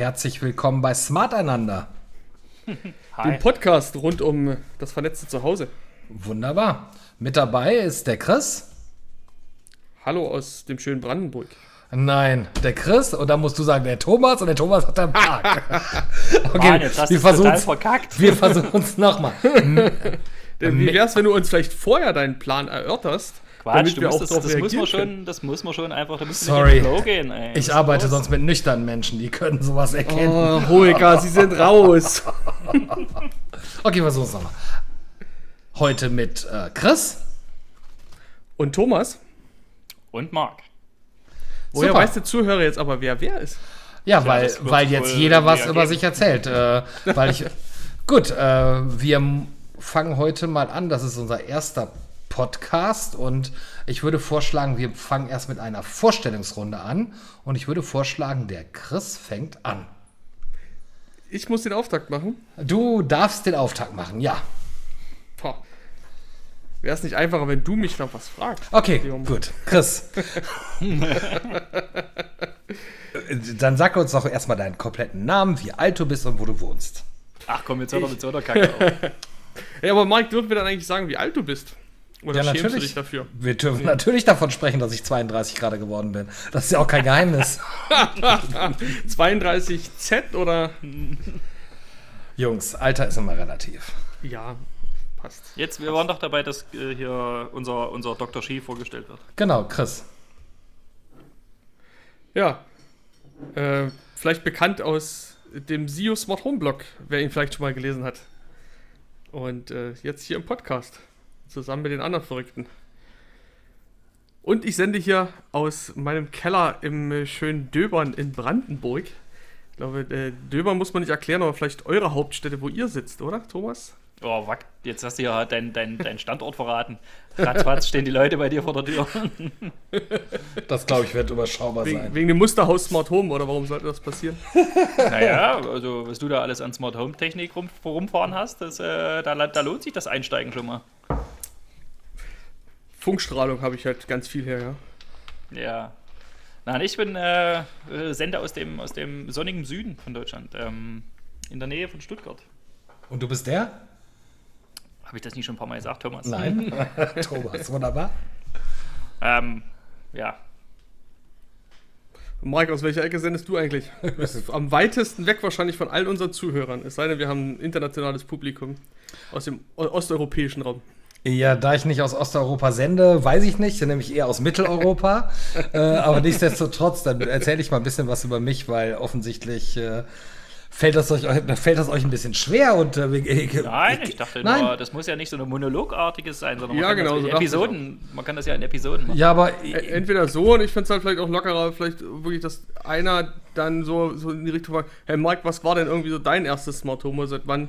herzlich willkommen bei Smart Einander. Dem Podcast rund um das vernetzte Zuhause. Wunderbar. Mit dabei ist der Chris. Hallo aus dem schönen Brandenburg. Nein, der Chris und dann musst du sagen, der Thomas und der Thomas hat der Marc. okay, Mann, jetzt hast wir versuchen verkackt. Wir versuchen es nochmal. Wie wär's, wenn du uns vielleicht vorher deinen Plan erörterst? Quatsch, du musst das, das muss man schon, das muss man schon einfach, da müssen Sorry. in Flow gehen. Ey. Ich arbeite los? sonst mit nüchternen Menschen, die können sowas erkennen. Oh, Hoika, sie sind raus. okay, versuch's nochmal. Heute mit äh, Chris. Und Thomas. Und Marc. Woher Super. weiß der Zuhörer jetzt aber, wer wer ist? Ja, weil, weil jetzt jeder was über sich erzählt. Äh, weil ich. Gut, äh, wir fangen heute mal an. Das ist unser erster Podcast und ich würde vorschlagen, wir fangen erst mit einer Vorstellungsrunde an und ich würde vorschlagen, der Chris fängt an. Ich muss den Auftakt machen? Du darfst den Auftakt machen, ja. Wäre es nicht einfacher, wenn du mich noch was fragst? Okay, gut. Chris. Dann sag uns doch erstmal deinen kompletten Namen, wie alt du bist und wo du wohnst. Ach komm, jetzt hör doch mit so einer Kacke auf. ja, aber Mike, dürfen wir dann eigentlich sagen, wie alt du bist? Oder ja, natürlich. du dich dafür? Wir dürfen natürlich davon sprechen, dass ich 32 gerade geworden bin. Das ist ja auch kein Geheimnis. 32Z oder? Jungs, Alter ist immer relativ. Ja, passt. Jetzt, wir waren doch dabei, dass äh, hier unser, unser Dr. Ski vorgestellt wird. Genau, Chris. Ja, äh, vielleicht bekannt aus dem SIO Smart Home Blog, wer ihn vielleicht schon mal gelesen hat. Und äh, jetzt hier im Podcast. Zusammen mit den anderen Verrückten. Und ich sende hier aus meinem Keller im äh, schönen Döbern in Brandenburg. Ich glaube, äh, Döbern muss man nicht erklären, aber vielleicht eure Hauptstätte, wo ihr sitzt, oder, Thomas? Oh, wack, jetzt hast du ja deinen dein, dein Standort verraten. Ratzfatz stehen die Leute bei dir vor der Tür. Das, glaube ich, wird überschaubar wegen, sein. Wegen dem Musterhaus Smart Home, oder warum sollte das passieren? Naja, also was du da alles an Smart Home Technik rum, rumfahren hast, das, äh, da, da lohnt sich das Einsteigen schon mal. Funkstrahlung habe ich halt ganz viel her, ja. Ja. Nein, ich bin äh, Sender aus dem, aus dem sonnigen Süden von Deutschland, ähm, in der Nähe von Stuttgart. Und du bist der? Habe ich das nicht schon ein paar Mal gesagt, Thomas? Nein. Thomas, wunderbar. Ähm, ja. Mike, aus welcher Ecke sendest du eigentlich? Du bist am weitesten weg wahrscheinlich von allen unseren Zuhörern. Es sei denn, wir haben ein internationales Publikum aus dem osteuropäischen Raum. Ja, da ich nicht aus Osteuropa sende, weiß ich nicht, nämlich eher aus Mitteleuropa. äh, aber nichtsdestotrotz, dann erzähle ich mal ein bisschen was über mich, weil offensichtlich äh, fällt, das euch, fällt das euch ein bisschen schwer. Und, äh, ich, nein, ich dachte nein. nur, das muss ja nicht so eine monologartiges sein, sondern man, ja, kann genau, das so Episoden, man kann das ja in Episoden machen. Ja, aber entweder so und ich finde es halt vielleicht auch lockerer, vielleicht wirklich, dass einer dann so, so in die Richtung fragt, hey Mike, was war denn irgendwie so dein erstes Smart Home? Seit wann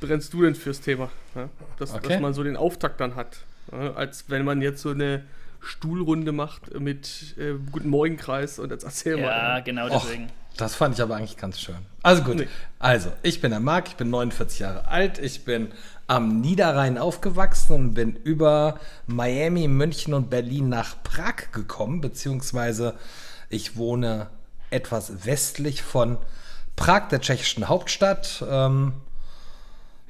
brennst du denn fürs Thema? Ja, dass, okay. dass man so den Auftakt dann hat. Ja, als wenn man jetzt so eine Stuhlrunde macht mit äh, Guten Morgenkreis und jetzt erzähl ja, mal. Ja, genau deswegen. Och, das fand ich aber eigentlich ganz schön. Also gut. Nee. Also, ich bin der Marc, ich bin 49 Jahre alt, ich bin am Niederrhein aufgewachsen und bin über Miami, München und Berlin nach Prag gekommen, beziehungsweise ich wohne etwas westlich von Prag, der tschechischen Hauptstadt. Ähm,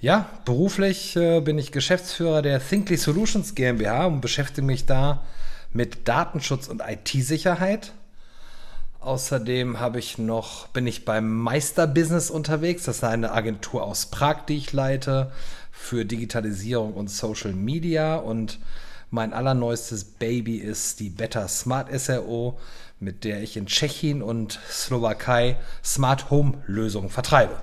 ja, beruflich äh, bin ich Geschäftsführer der Thinkly Solutions GmbH und beschäftige mich da mit Datenschutz und IT-Sicherheit. Außerdem habe ich noch, bin ich beim Meister-Business unterwegs. Das ist eine Agentur aus Prag, die ich leite für Digitalisierung und Social Media. Und mein allerneuestes Baby ist die Better Smart SRO, mit der ich in Tschechien und Slowakei Smart Home Lösungen vertreibe.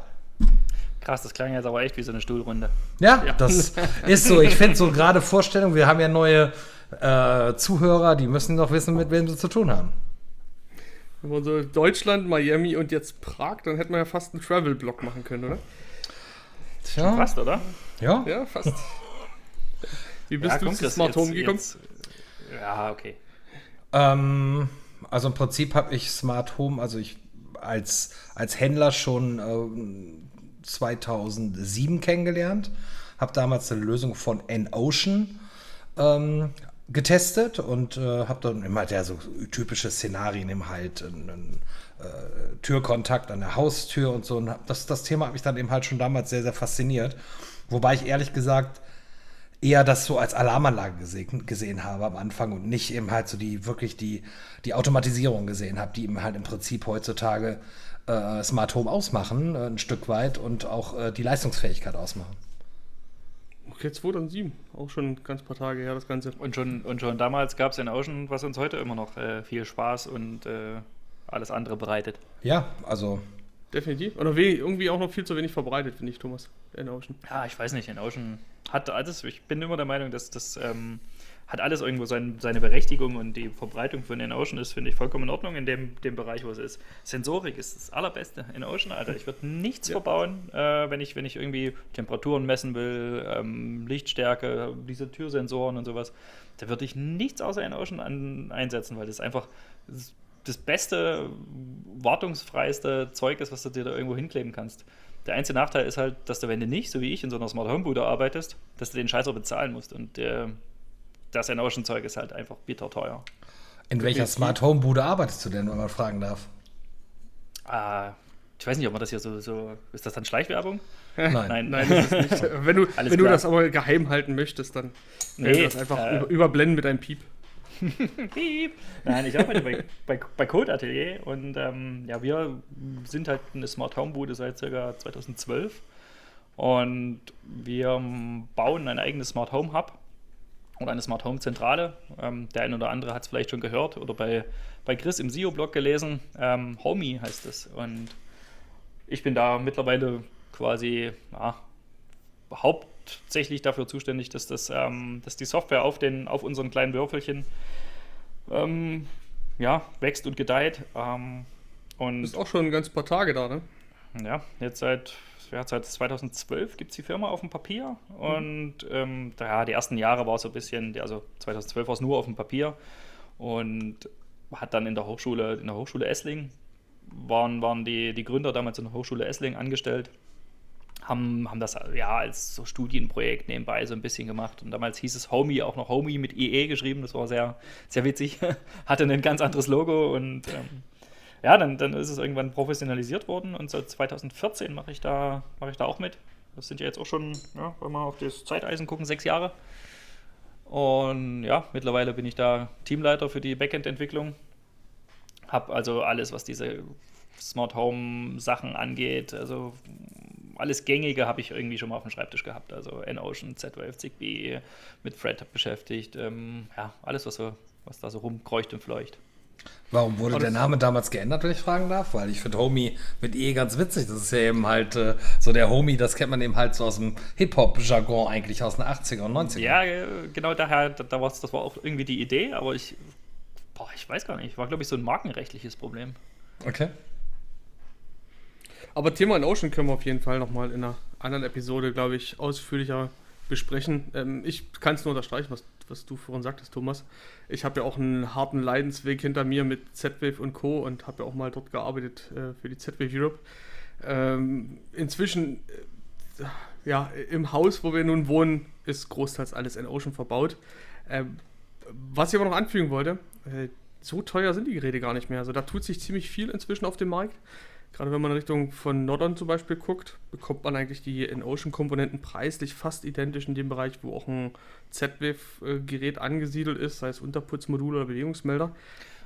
Krass, das klang jetzt aber echt wie so eine Stuhlrunde. Ja, ja. das ist so. Ich finde so gerade Vorstellungen, wir haben ja neue äh, Zuhörer, die müssen doch wissen, mit wem sie zu tun haben. Wenn man so Deutschland, Miami und jetzt Prag, dann hätte man ja fast einen Travel-Blog machen können, oder? Tja. Fast, oder? Ja. Ja, fast. Wie bist ja, du zu Smart Home gekommen? Jetzt, ja, okay. Ähm, also im Prinzip habe ich Smart Home, also ich als, als Händler schon äh, 2007 kennengelernt. Habe damals eine Lösung von N-Ocean ähm, getestet und äh, habe dann immer der so typische Szenarien im halt einen, äh, Türkontakt an der Haustür und so. Und das, das Thema hat mich dann eben halt schon damals sehr, sehr fasziniert. Wobei ich ehrlich gesagt eher das so als Alarmanlage gesehen, gesehen habe am Anfang und nicht eben halt so die wirklich die, die Automatisierung gesehen habe, die eben halt im Prinzip heutzutage äh, Smart Home ausmachen, äh, ein Stück weit und auch äh, die Leistungsfähigkeit ausmachen. Okay, 2007, auch schon ein ganz paar Tage her, das Ganze. Und schon, und schon damals gab es in Ocean, was uns heute immer noch äh, viel Spaß und äh, alles andere bereitet. Ja, also. Definitiv. Oder irgendwie auch noch viel zu wenig verbreitet, finde ich, Thomas, in Ocean. Ja, ich weiß nicht, in Ocean hat alles, ich bin immer der Meinung, dass das ähm, hat alles irgendwo sein, seine Berechtigung und die Verbreitung von InOcean ist, finde ich, vollkommen in Ordnung in dem, dem Bereich, wo es ist. Sensorik ist das Allerbeste in Ocean, Alter. Ich würde nichts ja. verbauen, äh, wenn, ich, wenn ich irgendwie Temperaturen messen will, ähm, Lichtstärke, diese Türsensoren und sowas. Da würde ich nichts außer in Ocean an, einsetzen, weil das einfach das, das beste, wartungsfreiste Zeug ist, was du dir da irgendwo hinkleben kannst. Der einzige Nachteil ist halt, dass du, wenn du nicht, so wie ich, in so einer Smart Home Bude arbeitest, dass du den Scheiß auch bezahlen musst. Und äh, das Ocean-Zeug ist halt einfach bitter teuer. In welcher Smart Home Bude arbeitest du denn, wenn man fragen darf? Ah, ich weiß nicht, ob man das hier so, so ist das dann Schleichwerbung? Nein, nein, nein das ist nicht. Wenn du, wenn du das aber geheim halten möchtest, dann nee, das einfach äh, überblenden mit einem Piep. Piep. Nein, ich arbeite bei, bei, bei Code Atelier und ähm, ja, wir sind halt eine Smart Home Bude seit ca. 2012 und wir bauen ein eigenes Smart Home Hub oder eine Smart Home Zentrale. Ähm, der eine oder andere hat es vielleicht schon gehört oder bei, bei Chris im SEO-Blog gelesen. Ähm, Homey heißt es. Und ich bin da mittlerweile quasi ja, hauptsächlich dafür zuständig, dass, das, ähm, dass die Software auf, den, auf unseren kleinen Würfelchen ähm, ja, wächst und gedeiht. Ähm, und ist auch schon ein ganz paar Tage da, ne? Ja, jetzt seit ja, seit 2012 gibt es die Firma auf dem Papier und ähm, ja, die ersten Jahre war es so ein bisschen, also 2012 war es nur auf dem Papier und hat dann in der Hochschule, in der Hochschule Essling, waren, waren die, die Gründer damals in der Hochschule Essling angestellt, haben, haben das ja als so Studienprojekt nebenbei so ein bisschen gemacht und damals hieß es Homey, auch noch Homey mit IE geschrieben, das war sehr, sehr witzig, hatte ein ganz anderes Logo und ähm, ja, dann, dann ist es irgendwann professionalisiert worden und seit 2014 mache ich, da, mach ich da auch mit. Das sind ja jetzt auch schon, ja, wenn wir auf das Zeiteisen gucken, sechs Jahre. Und ja, mittlerweile bin ich da Teamleiter für die Backend-Entwicklung. Habe also alles, was diese Smart Home Sachen angeht, also alles Gängige habe ich irgendwie schon mal auf dem Schreibtisch gehabt. Also N-Ocean, Z-Wave, Zigbee, mit Fred beschäftigt. Ähm, ja, alles, was, so, was da so rumkreucht und fleucht. Warum wurde der Name damals geändert, wenn ich fragen darf? Weil ich finde Homie mit E ganz witzig. Das ist ja eben halt äh, so der Homie, das kennt man eben halt so aus dem Hip-Hop-Jargon eigentlich aus den 80er und 90er. Ja, äh, genau daher, da war's, das war auch irgendwie die Idee, aber ich, boah, ich weiß gar nicht. War, glaube ich, so ein markenrechtliches Problem. Okay. Aber Thema in Ocean können wir auf jeden Fall nochmal in einer anderen Episode, glaube ich, ausführlicher besprechen. Ähm, ich kann es nur unterstreichen, was was du vorhin sagtest, Thomas. Ich habe ja auch einen harten Leidensweg hinter mir mit Z-Wave und Co. und habe ja auch mal dort gearbeitet äh, für die Z-Wave Europe. Ähm, inzwischen, äh, ja, im Haus, wo wir nun wohnen, ist großteils alles in Ocean verbaut. Ähm, was ich aber noch anfügen wollte, äh, so teuer sind die Geräte gar nicht mehr. Also da tut sich ziemlich viel inzwischen auf dem Markt. Gerade wenn man in Richtung von Nordern zum Beispiel guckt, bekommt man eigentlich die In-Ocean-Komponenten preislich fast identisch in dem Bereich, wo auch ein Z-Wave-Gerät angesiedelt ist, sei es Unterputzmodul oder Bewegungsmelder.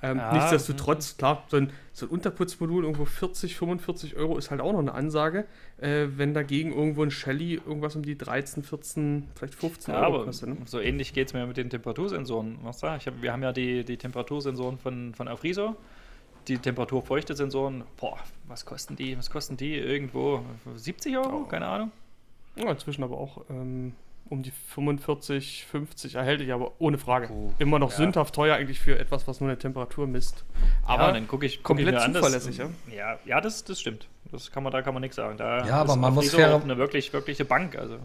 Ähm, ja, nichtsdestotrotz, klar, so ein, so ein, Unterputzmodul irgendwo 40, 45 Euro ist halt auch noch eine Ansage, äh, wenn dagegen irgendwo ein Shelly irgendwas um die 13, 14, vielleicht 15 ja, Euro kostet. Ne? So ähnlich geht es mir mit den Temperatursensoren. Was da? Ich hab, wir haben ja die, die Temperatursensoren von, von Afriso die Temperatur-Feuchte-Sensoren, boah, was kosten die? Was kosten die? Irgendwo 70 Euro? Oh. Keine Ahnung. Ja, inzwischen aber auch ähm, um die 45, 50 erhältlich, aber ohne Frage. Oh, Immer noch ja. sündhaft teuer eigentlich für etwas, was nur eine Temperatur misst. Aber ja, dann gucke ich, guck komplett ich zuverlässig, ja? Ja, ja das, das stimmt. Das kann man, da kann man nichts sagen. Da ja, aber man muss fair eine wirklich, wirkliche Bank. Also.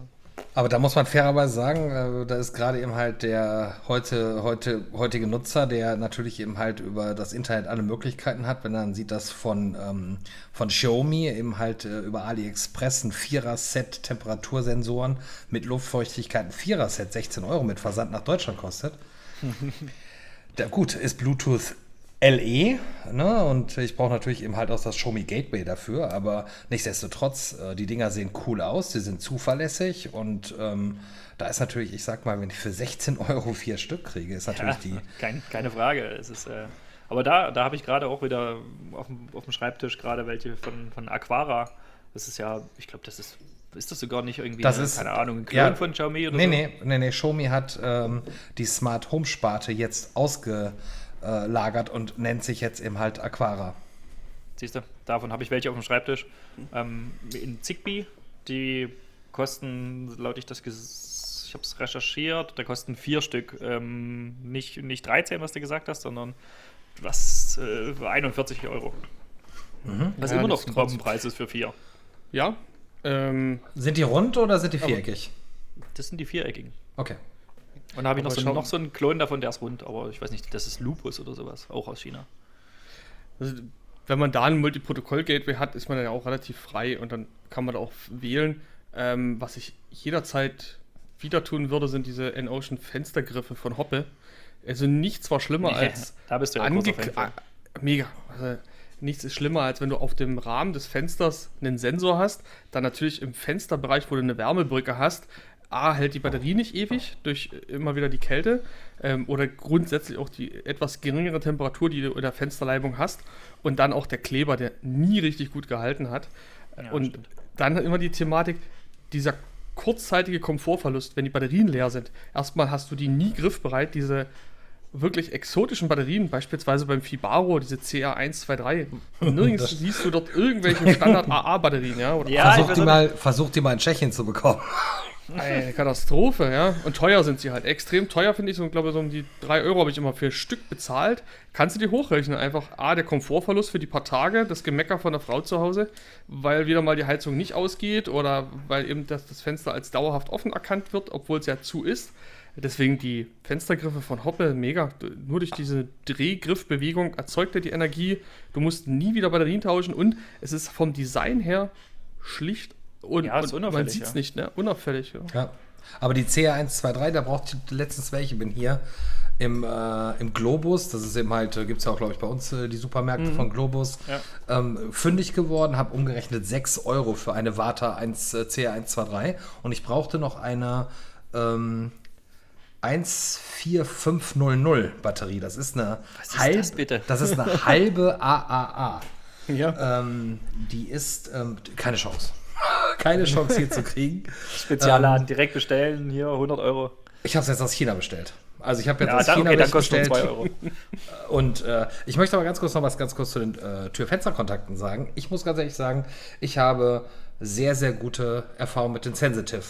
Aber da muss man fairerweise sagen, äh, da ist gerade eben halt der heute, heute, heutige Nutzer, der natürlich eben halt über das Internet alle Möglichkeiten hat, wenn er dann sieht, dass von, ähm, von Xiaomi eben halt äh, über AliExpress ein Vierer-Set Temperatursensoren mit Luftfeuchtigkeit, ein Vierer-Set 16 Euro mit Versand nach Deutschland kostet. Da, gut, ist Bluetooth LE, ne? Und ich brauche natürlich eben halt auch das Show Me Gateway dafür, aber nichtsdestotrotz, äh, die Dinger sehen cool aus, sie sind zuverlässig und ähm, da ist natürlich, ich sag mal, wenn ich für 16 Euro vier Stück kriege, ist natürlich Ja, die. kein, keine Frage. Es ist, äh, aber da, da habe ich gerade auch wieder auf dem, auf dem Schreibtisch gerade welche von, von Aquara. Das ist ja, ich glaube, das ist, ist das sogar nicht irgendwie, Das eine, ist- keine Ahnung, ein Klon ja. von Xiaomi oder Nee, so? nee, nee, nee, Xiaomi hat ähm, die Smart Home Sparte jetzt ausgelagert und nennt sich jetzt eben halt Aquara. Siehst du, davon habe ich welche auf dem Schreibtisch. Ähm, in Zigbee, die kosten, laut ich das, ges- ich habe es recherchiert, da kosten vier Stück. Ähm, nicht, nicht 13, was du gesagt hast, sondern was, äh, 41 Euro. Was Ja, immer noch das ein Bombenpreis ist für vier. Ja. Ähm, Sind die rund oder sind die viereckig? Das sind die viereckigen. Okay. Und da habe ich noch so, schau- noch so einen Klon davon, der ist rund, aber ich weiß nicht, das ist Lupus oder sowas, auch aus China. Also, wenn man da ein Multiprotokoll-Gateway hat, ist man dann ja auch relativ frei und dann kann man da auch wählen. Ähm, was ich jederzeit wieder tun würde, sind diese N-Ocean Fenstergriffe von Hoppe. Also nichts war schlimmer als da bist du ja ange ah, mega. Also, nichts ist schlimmer, als wenn du auf dem Rahmen des Fensters einen Sensor hast, dann natürlich im Fensterbereich, wo du eine Wärmebrücke hast, A, hält die Batterie nicht ewig durch immer wieder die Kälte ähm, oder grundsätzlich auch die etwas geringere Temperatur, die du in der Fensterleibung hast und dann auch der Kleber, der nie richtig gut gehalten hat. Ja, und stimmt. dann immer die Thematik, dieser kurzzeitige Komfortverlust, wenn die Batterien leer sind. Erstmal hast du die nie griffbereit, diese wirklich exotischen Batterien, beispielsweise beim Fibaro, diese CR123. Nirgends siehst du dort irgendwelche Standard-AA-Batterien, ja? Oder Ja, versuch, die mal, versuch die mal in Tschechien zu bekommen. Eine Katastrophe, ja. Und teuer sind sie halt. Extrem teuer, finde ich. So, glaube so um die 3 Euro habe ich immer für Stück bezahlt. Kannst du die hochrechnen? Einfach A, der Komfortverlust für die paar Tage, das Gemecker von der Frau zu Hause, weil wieder mal die Heizung nicht ausgeht oder weil eben das, das Fenster als dauerhaft offen erkannt wird, obwohl es ja zu ist. Deswegen die Fenstergriffe von Hoppe, mega. Nur durch diese Drehgriffbewegung erzeugt er die Energie. Du musst nie wieder Batterien tauschen und es ist vom Design her schlicht und, Ja, ist und man unauffällig, sieht es ja. nicht, ne? Unauffällig, ja. Ja. Aber die CR123, da braucht ich letztens welche. Bin hier im, äh, im Globus, das ist eben halt, gibt es ja auch, glaube ich, bei uns äh, die Supermärkte von Globus, Ja. ähm, fündig geworden, habe umgerechnet 6 Euro für eine Vata 1, äh, CR123 und ich brauchte noch eine ähm, 14500 Batterie. Das ist eine Was ist halbe, das bitte? das ist eine halbe AAA. Ja. Ähm, die ist ähm, keine Chance. Keine Chance hier zu kriegen. Spezialladen direkt bestellen, hier 100 Euro. Ich habe es jetzt aus China bestellt. Also ich habe jetzt Ja, aus dann, China okay, dann bestellt. 2 Euro. Und äh, ich möchte aber ganz kurz noch was ganz kurz zu den äh, Tür-Fenster-Kontakten sagen. Ich muss ganz ehrlich sagen, ich habe sehr, sehr gute Erfahrungen mit den Sensitive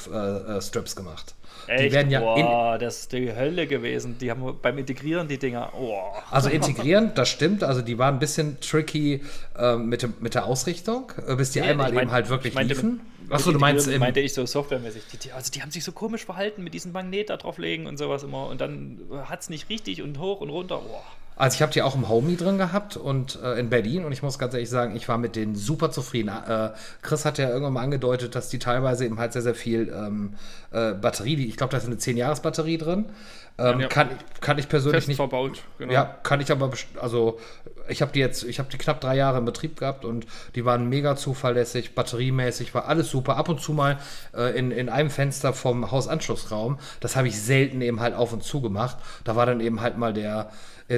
äh, äh, Strips gemacht. Echt? Die werden ja in, Boah, das ist die Hölle gewesen. Die haben beim Integrieren die Dinger. Oh. also integrieren, das stimmt. Also die waren ein bisschen tricky äh, mit, dem, mit der Ausrichtung, äh, bis die Nee, einmal ich mein- eben halt wirklich ich meinte liefen. Achso, du meinst im, meinte ich so softwaremäßig. Die, die, also die haben sich so komisch verhalten mit diesem Magnet da drauflegen und sowas immer. Und dann hat es nicht richtig und hoch und runter. Boah. Also ich habe die auch im Homey drin gehabt und äh, in Berlin und ich muss ganz ehrlich sagen, ich war mit denen super zufrieden. Äh, Chris hat ja irgendwann mal angedeutet, dass die teilweise eben halt sehr, sehr viel ähm, äh, Batterie, die, ich glaube, da ist eine 10-Jahres-Batterie drin. Ähm, Ja. kann, kann ich persönlich Fest nicht. verbaut. Genau. Ja, kann ich aber, also ich habe die jetzt, ich habe die knapp drei Jahre in Betrieb gehabt und die waren mega zuverlässig, batteriemäßig, war alles super. Ab und zu mal äh, in, in einem Fenster vom Hausanschlussraum, das habe ich selten eben halt auf und zu gemacht. Da war dann eben halt mal der,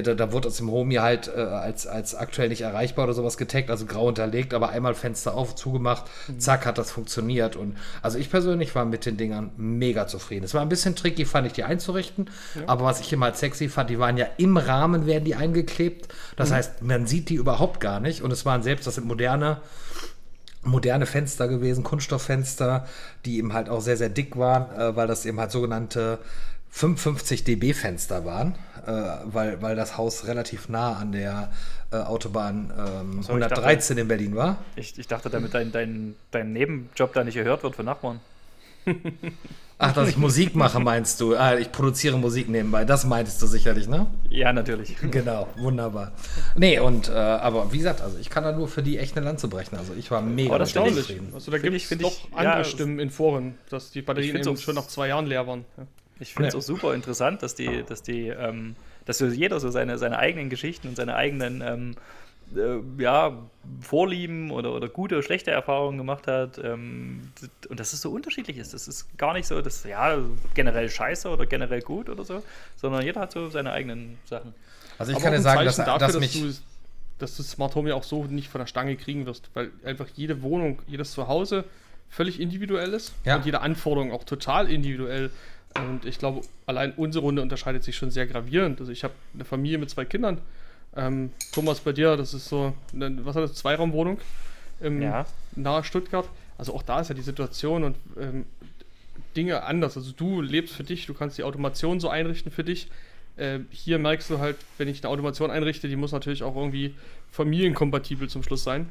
da, da wurde aus dem Homie halt äh, als, als aktuell nicht erreichbar oder sowas getaggt, also grau unterlegt, aber einmal Fenster auf, zugemacht, zack, hat das funktioniert. Und also ich persönlich war mit den Dingern mega zufrieden. Es war ein bisschen tricky, fand ich, die einzurichten, aber was ich immer sexy fand, die waren ja im Rahmen, werden die eingeklebt. Das heißt, man sieht die überhaupt gar nicht. Und es waren selbst, das sind moderne moderne Fenster gewesen, Kunststofffenster, die eben halt auch sehr, sehr dick waren, äh, weil das eben halt sogenannte 55 dB Fenster waren, äh, weil, weil das Haus relativ nah an der äh, Autobahn ähm, So, ich dachte- 113 in Berlin war. Ich, ich dachte, damit dein, dein, dein Nebenjob da nicht gehört wird von Nachbarn. Ach, dass ich Musik mache, meinst du? Ah, ich produziere Musik nebenbei. Das meintest du sicherlich, ne? Ja, natürlich. Genau, wunderbar. Nee, und, äh, aber wie gesagt, also ich kann da nur für die echt eine Lanze brechen. Also ich war mega Oh, das zufrieden. Also da gibt es doch ich- andere ja, Stimmen in Foren, dass die Batterien eben schon nach zwei Jahren leer waren. Ja. Ich finde es ja. auch super interessant, dass die, dass die, ähm, dass so jeder so seine, seine eigenen Geschichten und seine eigenen ähm, äh, ja, Vorlieben oder, oder gute oder schlechte Erfahrungen gemacht hat. Ähm, und dass es so unterschiedlich ist. Das ist gar nicht so, dass ja generell scheiße oder generell gut oder so, sondern jeder hat so seine eigenen Sachen. Also ich Aber kann dir sagen, dass, dafür, dass, mich dass du, dass du Smart Home ja auch so nicht von der Stange kriegen wirst, weil einfach jede Wohnung, jedes Zuhause völlig individuell ist ja. und jede Anforderung auch total individuell. Und ich glaube, allein unsere Runde unterscheidet sich schon sehr gravierend. Also ich habe eine Familie mit zwei Kindern. Ähm, Thomas, bei dir, das ist so, eine, was hat das, Zweiraumwohnung im, ja. nahe Stuttgart. Also auch da ist ja die Situation und ähm, Dinge anders. Also du lebst für dich, du kannst die Automation so einrichten für dich. Äh, hier merkst du halt, wenn ich eine Automation einrichte, die muss natürlich auch irgendwie familienkompatibel zum Schluss sein.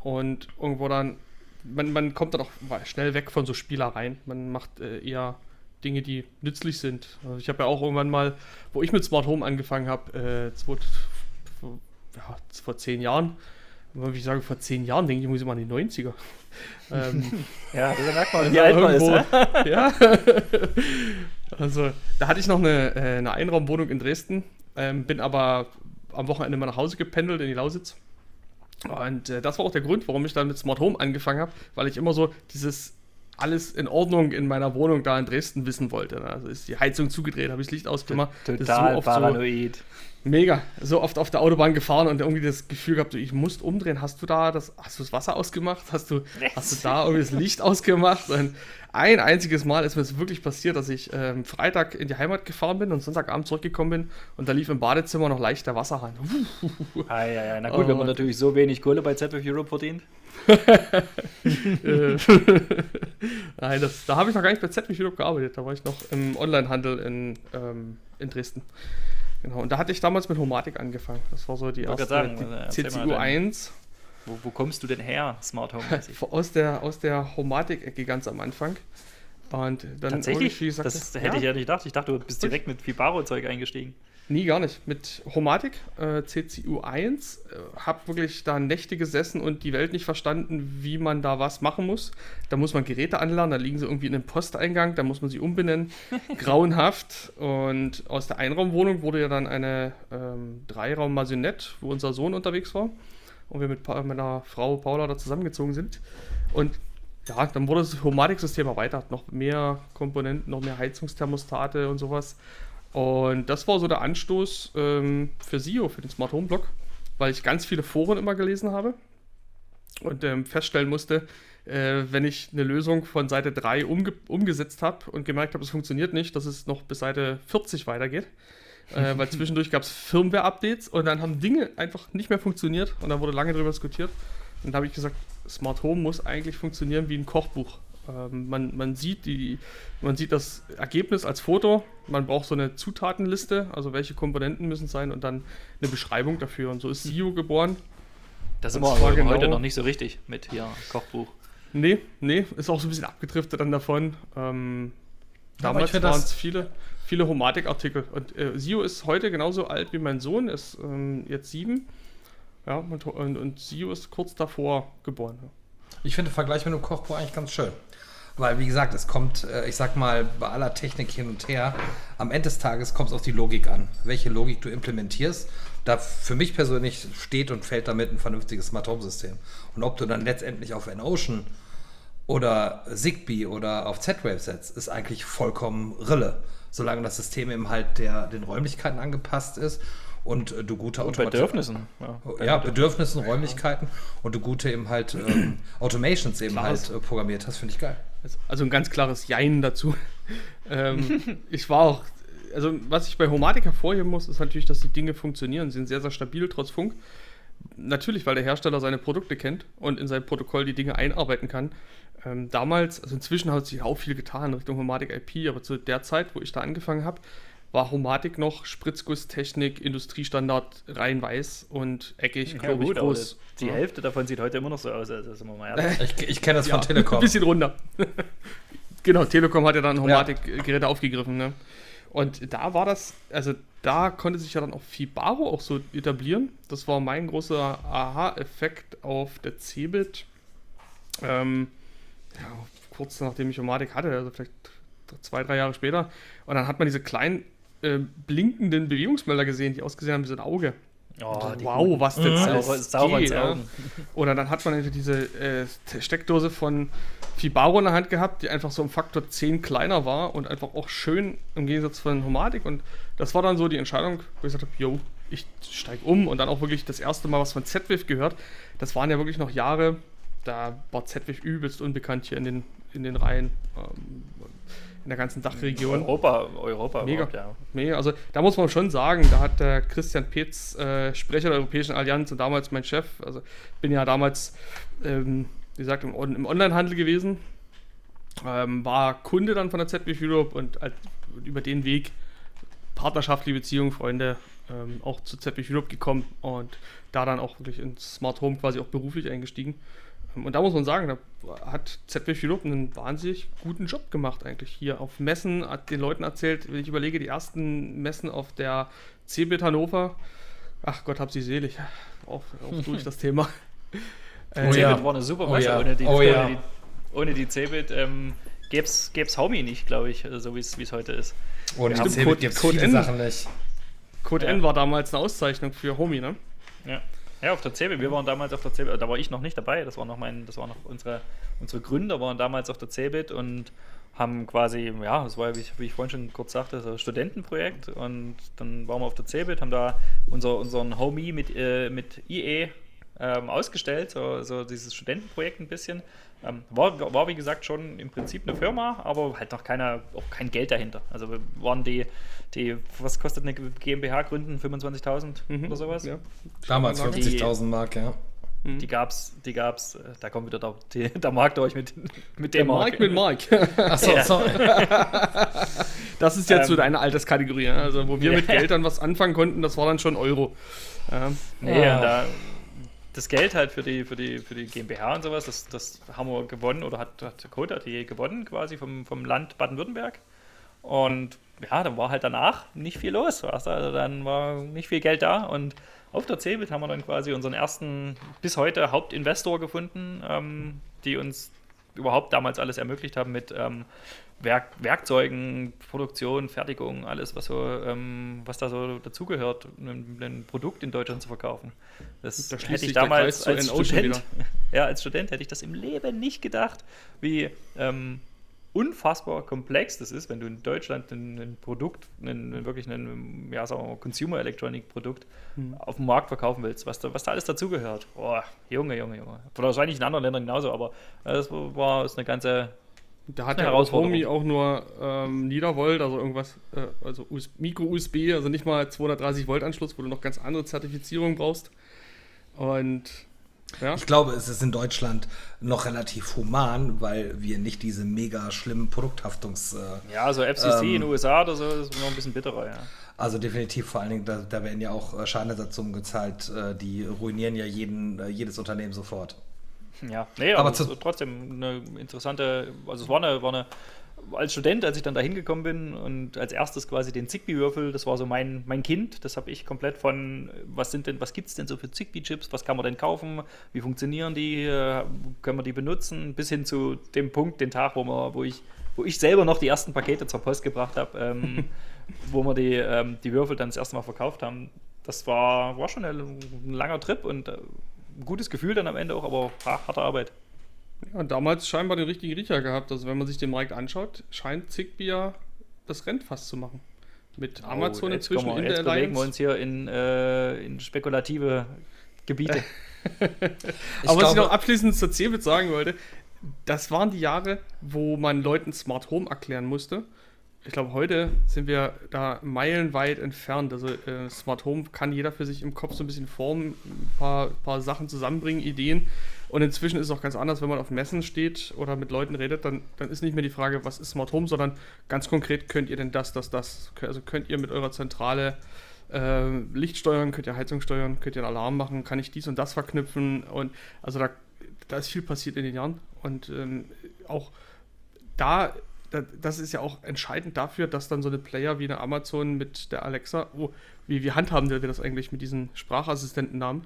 Und irgendwo dann, man, man kommt dann auch schnell weg von so Spielereien. Man macht äh, eher Dinge, die nützlich sind. Also ich habe ja auch irgendwann mal, wo ich mit Smart Home angefangen habe, äh, vor, ja, vor zehn Jahren, wenn ich sage vor zehn Jahren, denke ich, muss ich mal in die 90er. ähm, ja, das merkt man, wie alt man ist. Ne? ja. also, da hatte ich noch eine, äh, eine Einraumwohnung in Dresden, ähm, bin aber am Wochenende mal nach Hause gependelt in die Lausitz. Und äh, das war auch der Grund, warum ich dann mit Smart Home angefangen habe, weil ich immer so dieses alles in Ordnung in meiner Wohnung da in Dresden wissen wollte. Also ist die Heizung zugedreht, habe ich das Licht ausgemacht. Total so paranoid. So mega. So oft auf der Autobahn gefahren und irgendwie das Gefühl gehabt, ich muss umdrehen. Hast du da das, hast du das Wasser ausgemacht? Hast du, hast du da irgendwie das Licht ausgemacht? Und ein einziges Mal ist mir es wirklich passiert, dass ich ähm, Freitag in die Heimat gefahren bin und Sonntagabend zurückgekommen bin und da lief im Badezimmer noch leicht der Wasserhahn. ah, ja, ja. Na gut, oh. wenn man natürlich so wenig Kohle bei ZF Europe verdient. Nein, das, da habe ich noch gar nicht bei ZF Europe gearbeitet. Da war ich noch im Onlinehandel in, ähm, in Dresden. Genau, und da hatte ich damals mit Homatik angefangen. Das war so die erste sagen, die CCU 1. Wo, wo, kommst du denn her, Smart Home? aus der, aus der Homatik-Ecke ganz am Anfang. Und dann Tatsächlich? Gesagt, das hätte ja. ich ja nicht gedacht. Ich dachte, du bist direkt mit Fibaro-Zeug eingestiegen. Nie, gar nicht. Mit Homatik, äh, CCU 1, äh, hab wirklich da Nächte gesessen und die Welt nicht verstanden, wie man da was machen muss. Da muss man Geräte anladen, da liegen sie irgendwie in einem Posteingang, da muss man sie umbenennen. Grauenhaft. Und aus der Einraumwohnung wurde ja dann eine ähm, Dreiraum-Maisonette, wo unser Sohn unterwegs war und wir mit meiner Frau Paula da zusammengezogen sind. Und ja, dann wurde das Homatik-System erweitert. Noch mehr Komponenten, noch mehr Heizungsthermostate und sowas. Und das war so der Anstoß ähm, für SEO, für den Smart Home Blog, weil ich ganz viele Foren immer gelesen habe und ähm, feststellen musste, äh, wenn ich eine Lösung von Seite 3 umge umgesetzt habe und gemerkt habe, es funktioniert nicht, dass es noch bis Seite 40 weitergeht. Äh, weil zwischendurch gab es Firmware-Updates und dann haben Dinge einfach nicht mehr funktioniert und dann wurde lange darüber diskutiert. Und da habe ich gesagt, Smart Home muss eigentlich funktionieren wie ein Kochbuch. Ähm, man, man, sieht die, man sieht das Ergebnis als Foto, man braucht so eine Zutatenliste, also welche Komponenten müssen sein und dann eine Beschreibung dafür. Und so ist SIO geboren. Das ist aber genau, heute noch nicht so richtig mit hier Kochbuch. Nee, nee, ist auch so ein bisschen abgedriftet dann davon. Ähm, damals waren es viele, viele Homatik-Artikel. Und äh, Sio ist heute genauso alt wie mein Sohn, ist ähm, jetzt sieben. Ja, und, und, und Sio ist kurz davor geboren. Ich finde den Vergleich mit einem Kochbuch eigentlich ganz schön. Weil, wie gesagt, es kommt, äh, ich sag mal, bei aller Technik hin und her, am Ende des Tages kommt es auf die Logik an. Welche Logik du implementierst. Da für mich persönlich steht und fällt damit ein vernünftiges Smart Home System. Und ob du dann letztendlich auf N-Ocean oder Zigbee oder auf Z-Wave setzt, ist eigentlich vollkommen Rille. Solange das System eben halt der, den Räumlichkeiten angepasst ist und äh, du gute Automationen. Bedürfnissen. Ja, ja Bedürfnissen, Räumlichkeiten und du gute eben halt ähm, Automations eben Klares. halt äh, programmiert hast, finde ich geil. Also, also ein ganz klares Jein dazu. ähm, ich war auch, also was ich bei Homatic hervorheben muss, ist natürlich, dass die Dinge funktionieren. Sie sind sehr, sehr stabil trotz Funk. Natürlich, weil der Hersteller seine Produkte kennt und in sein Protokoll die Dinge einarbeiten kann. Ähm, damals, also inzwischen hat sich auch viel getan Richtung Homatic IP, aber zu der Zeit, wo ich da angefangen habe, war Homatik noch Spritzgusstechnik, Industriestandard, rein weiß und eckig, ja, glaube ich, groß. Die ja. Hälfte davon sieht heute immer noch so aus, also sind wir mal Ich, ich kenne das von Telekom. Ein bisschen runter. genau, Telekom hat ja dann Homatik-Geräte aufgegriffen. Ne? Und da war das, also da konnte sich ja dann auch Fibaro auch so etablieren. Das war mein großer Aha-Effekt auf der Cebit. Ähm, ja, kurz nachdem ich Homatik hatte, also vielleicht zwei, drei Jahre später. Und dann hat man diese kleinen äh, blinkenden Bewegungsmelder gesehen, die ausgesehen haben wie so ein Auge. Oh, wow, was denn Mhm. alles Sauber- geht, ja. Oder dann hat man diese äh, Steckdose von Fibaro in der Hand gehabt, die einfach so um Faktor 10 kleiner war und einfach auch schön im Gegensatz von Homatic. Und das war dann so die Entscheidung, wo ich gesagt habe, yo, ich steige um und dann auch wirklich das erste Mal was von Z-Wave gehört. Das waren ja wirklich noch Jahre, da war Z-Wave übelst unbekannt hier in den, in den Reihen, ähm, in der ganzen Dachregion. Europa, Europa Mega. überhaupt, ja. Nee, also da muss man schon sagen, da hat der Christian Petz, äh, Sprecher der Europäischen Allianz und damals mein Chef, also bin ja damals, ähm, wie gesagt, im, im Onlinehandel gewesen, ähm, war Kunde dann von der ZBF Europe und halt über den Weg partnerschaftliche Beziehungen, Freunde, ähm, auch zu ZBF Europe gekommen und da dann auch wirklich ins Smart Home quasi auch beruflich eingestiegen. Ähm, Und da muss man sagen, da hat ZBF Europe einen wahnsinnig guten Job gemacht eigentlich hier auf Messen, hat den Leuten erzählt, wenn ich überlege, die ersten Messen auf der CeBIT Hannover, ach Gott, hab sie selig, auch, auch durch das Thema. Oh Cebit ja. war eine super Oh Messe. ja. Ohne die, Oh ohne ja. die, ohne die Cebit ähm, gäbe es Homie nicht, glaube ich, so wie es heute ist. Und Wir haben Code- Cebit gibt es Code N. Sachen nicht. Code Ja. N war damals eine Auszeichnung für Homie, ne? Ja. Ja, auf der CeBIT. Wir waren damals auf der CeBIT. Da war ich noch nicht dabei. Das war noch mein, das waren noch unsere, unsere Gründer waren damals auf der CeBIT und haben quasi, ja, das war wie ich, wie ich vorhin schon kurz sagte, so ein Studentenprojekt. Und dann waren wir auf der CeBIT, haben da unser, unseren Homie mit, äh, mit IE ähm, ausgestellt, so, so dieses Studentenprojekt ein bisschen. Ähm, war, war, wie gesagt, schon im Prinzip eine Firma, aber halt noch keiner, auch kein Geld dahinter. Also wir waren die, die was kostet eine GmbH gründen? 25.000 oder sowas? Ja. Damals Die- 50.000 Mark, ja. Die gab's, die gab's, äh, da kommt wieder der, der Markt durch mit, mit Der dem Mike mit Mike. Achso, Ja. sorry. Das ist jetzt so Ähm, deine Alterskategorie. ne? Also, wo wir mit Geld dann was anfangen konnten, das war dann schon Euro. Ja. Nee, Ah. da, das Geld halt für die, für die, für die GmbH und sowas, das, das haben wir gewonnen oder hat, hat Code AT gewonnen quasi vom, vom Land Baden-Württemberg. Und ja, dann war halt danach nicht viel los. Also dann war nicht viel Geld da und auf der CeBIT haben wir dann quasi unseren ersten bis heute Hauptinvestor gefunden, ähm, die uns überhaupt damals alles ermöglicht haben mit ähm, Werk Werkzeugen, Produktion, Fertigung, alles, was so, ähm, was da so dazugehört, ein, ein Produkt in Deutschland zu verkaufen. Das Da hätte ich damals als Student, ja, als Student hätte ich das im Leben nicht gedacht, wie ähm, unfassbar komplex das ist, wenn du in Deutschland ein, ein Produkt, ein, wirklich ein ja, sagen wir mal, Consumer Electronic Produkt auf dem Markt verkaufen willst, was da, was da alles dazugehört. Boah, Junge, Junge, Junge. Oder wahrscheinlich in anderen Ländern genauso, aber äh, das war ist eine ganze Da hat der. Homie auch nur ähm, Niedervolt, also irgendwas, äh, also US Micro-USB, also nicht mal 230 Volt Anschluss, wo du noch ganz andere Zertifizierungen brauchst. Und ja, Ich glaube, es ist in Deutschland noch relativ human, weil wir nicht diese mega schlimmen Produkthaftungs... Äh, Ja, so FCC Ähm. in den USA oder so ist noch ein bisschen bitterer, ja. also definitiv vor allen Dingen, da, da werden ja auch äh, Schadenersatzungen gezahlt, äh, die ruinieren ja jeden, äh, jedes Unternehmen sofort. Ja, nee, Aber aber, trotzdem eine interessante, also es war eine, war eine, als Student, als ich dann da hingekommen bin und als erstes quasi den Zigbee-Würfel, das war so mein, mein Kind, das habe ich komplett von, was sind denn, was gibt es denn so für Zigbee-Chips, was kann man denn kaufen, wie funktionieren die, äh, können wir die benutzen, bis hin zu dem Punkt, den Tag, wo, wir, wo, ich, wo ich selber noch die ersten Pakete zur Post gebracht habe, ähm, wo wir die, ähm, die Würfel dann das erste Mal verkauft haben. Das war, war schon ein, ein langer Trip und äh, ein gutes Gefühl dann am Ende auch, aber ha- harte Arbeit. ja, damals scheinbar den richtigen Riecher gehabt. Also wenn man sich den Markt anschaut, scheint Zigbee ja das Rennfass zu machen. Mit Amazon Oh, jetzt inzwischen wir, in der jetzt bewegen wir Alliance. uns hier in, äh, in spekulative Gebiete. Ich Aber was ich noch abschließend zur Cebit sagen wollte, das waren die Jahre, wo man Leuten Smart Home erklären musste. Ich glaube, heute sind wir da meilenweit entfernt. Also äh, Smart Home kann jeder für sich im Kopf so ein bisschen formen, ein paar, paar Sachen zusammenbringen, Ideen. Und inzwischen ist es auch ganz anders, wenn man auf Messen steht oder mit Leuten redet, dann, dann ist nicht mehr die Frage, was ist Smart Home, sondern ganz konkret könnt ihr denn das, das, das. Also könnt ihr mit eurer Zentrale äh, Licht steuern, könnt ihr Heizung steuern, könnt ihr einen Alarm machen, kann ich dies und das verknüpfen und also da, da ist viel passiert in den Jahren und ähm, auch da, das ist ja auch entscheidend dafür, dass dann so eine Player wie eine Amazon mit der Alexa, oh, wie, wie handhaben wir das eigentlich mit diesen Sprachassistentennamen?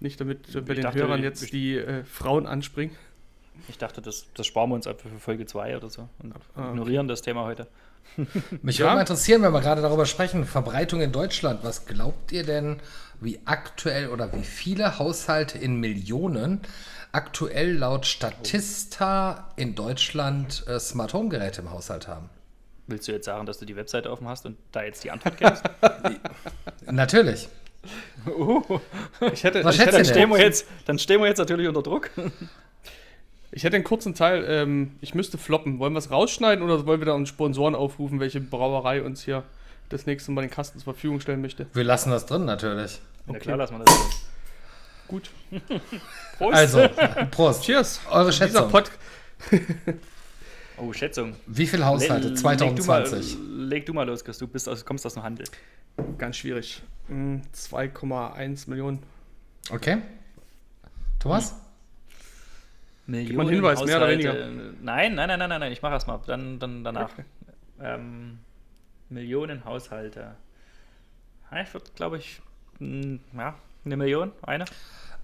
Nicht damit äh, bei Ich den dachte, Hörern ich- jetzt die äh, Frauen anspringen. Ich dachte, das, das sparen wir uns einfach für Folge 2 oder so und Ah, ignorieren das Thema heute. Mich Ja. würde mal interessieren, wenn wir gerade darüber sprechen, Verbreitung in Deutschland. Was glaubt ihr denn, wie aktuell oder wie viele Haushalte in Millionen aktuell laut Statista in Deutschland äh, Smart Home Geräte im Haushalt haben? Willst du jetzt sagen, dass du die Webseite offen hast und da jetzt die Antwort kennst? Natürlich. Ich hätte, Was ich, hätte dann, stehen wir jetzt, dann stehen wir jetzt natürlich unter Druck. ich hätte einen kurzen Teil, ähm, ich müsste floppen. Wollen wir es rausschneiden oder wollen wir da uns Sponsoren aufrufen, welche Brauerei uns hier das nächste Mal den Kasten zur Verfügung stellen möchte? Wir lassen das drin natürlich. Na klar, lassen wir das. so. Gut. Prost. Also, Prost. Cheers. Eure Schätzung. Pod Oh, Schätzung. Wie viele Haushalte Le- 2020? Leg du, mal, leg du mal los, Chris. Du bist aus, kommst aus dem Handel. ganz schwierig. Hm, 2,1 Millionen. Okay. Thomas? Millionen einen Hinweis, mehr oder Haushalte. Nein, nein, nein, nein, nein, nein. Ich mache erst mal. Dann, dann danach. Okay. Ähm, Millionen Haushalte. Ich würde, glaube ich, mh, ja, eine Million, eine.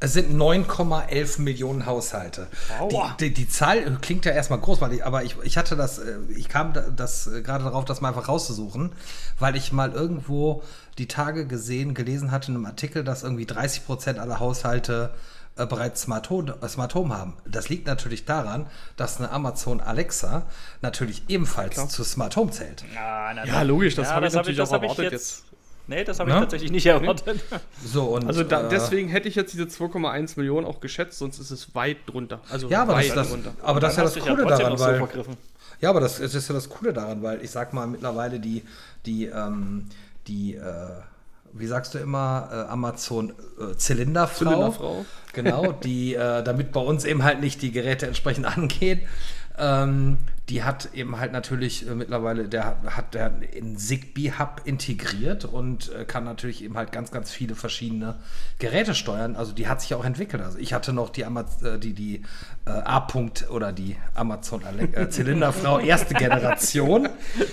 Es sind 9,11 Millionen Haushalte. Die, die, die Zahl klingt ja erstmal groß, weil ich, aber ich, ich hatte das, äh, ich kam da- das äh, gerade darauf, das mal einfach rauszusuchen, weil ich mal irgendwo die Tage gesehen, gelesen hatte in einem Artikel, dass irgendwie 30 Prozent aller Haushalte äh, bereits Smart Home, äh, Smart Home haben. Das liegt natürlich daran, dass eine Amazon Alexa natürlich ebenfalls Klar. zu Smart Home zählt. Ja, na, Ja, logisch, das habe ich natürlich auch hab ich erwartet jetzt. Nee, das habe ich Na? tatsächlich nicht erwartet. So und Also da, äh, deswegen hätte ich jetzt diese 2,1 Millionen auch geschätzt, sonst ist es weit drunter. Also ja, aber das, weit das, drunter. aber das ist ja das Coole trotzdem daran, so weil vergriffen. Ja, aber das, das ist ja das Coole daran, weil ich sag mal mittlerweile die, die, ähm, die, äh, wie sagst du immer, äh, Amazon äh, Zylinderfrau. Zylinderfrau. Genau, die, äh, damit bei uns eben halt nicht die Geräte entsprechend angehen. Ähm, die hat eben halt natürlich äh, mittlerweile, der hat der in Zigbee-Hub integriert und äh, kann natürlich eben halt ganz, ganz viele verschiedene Geräte steuern. Also die hat sich auch entwickelt. Also ich hatte noch die, Ama äh, die, die äh, A-Punkt oder die Amazon äh, Zylinderfrau erste Generation.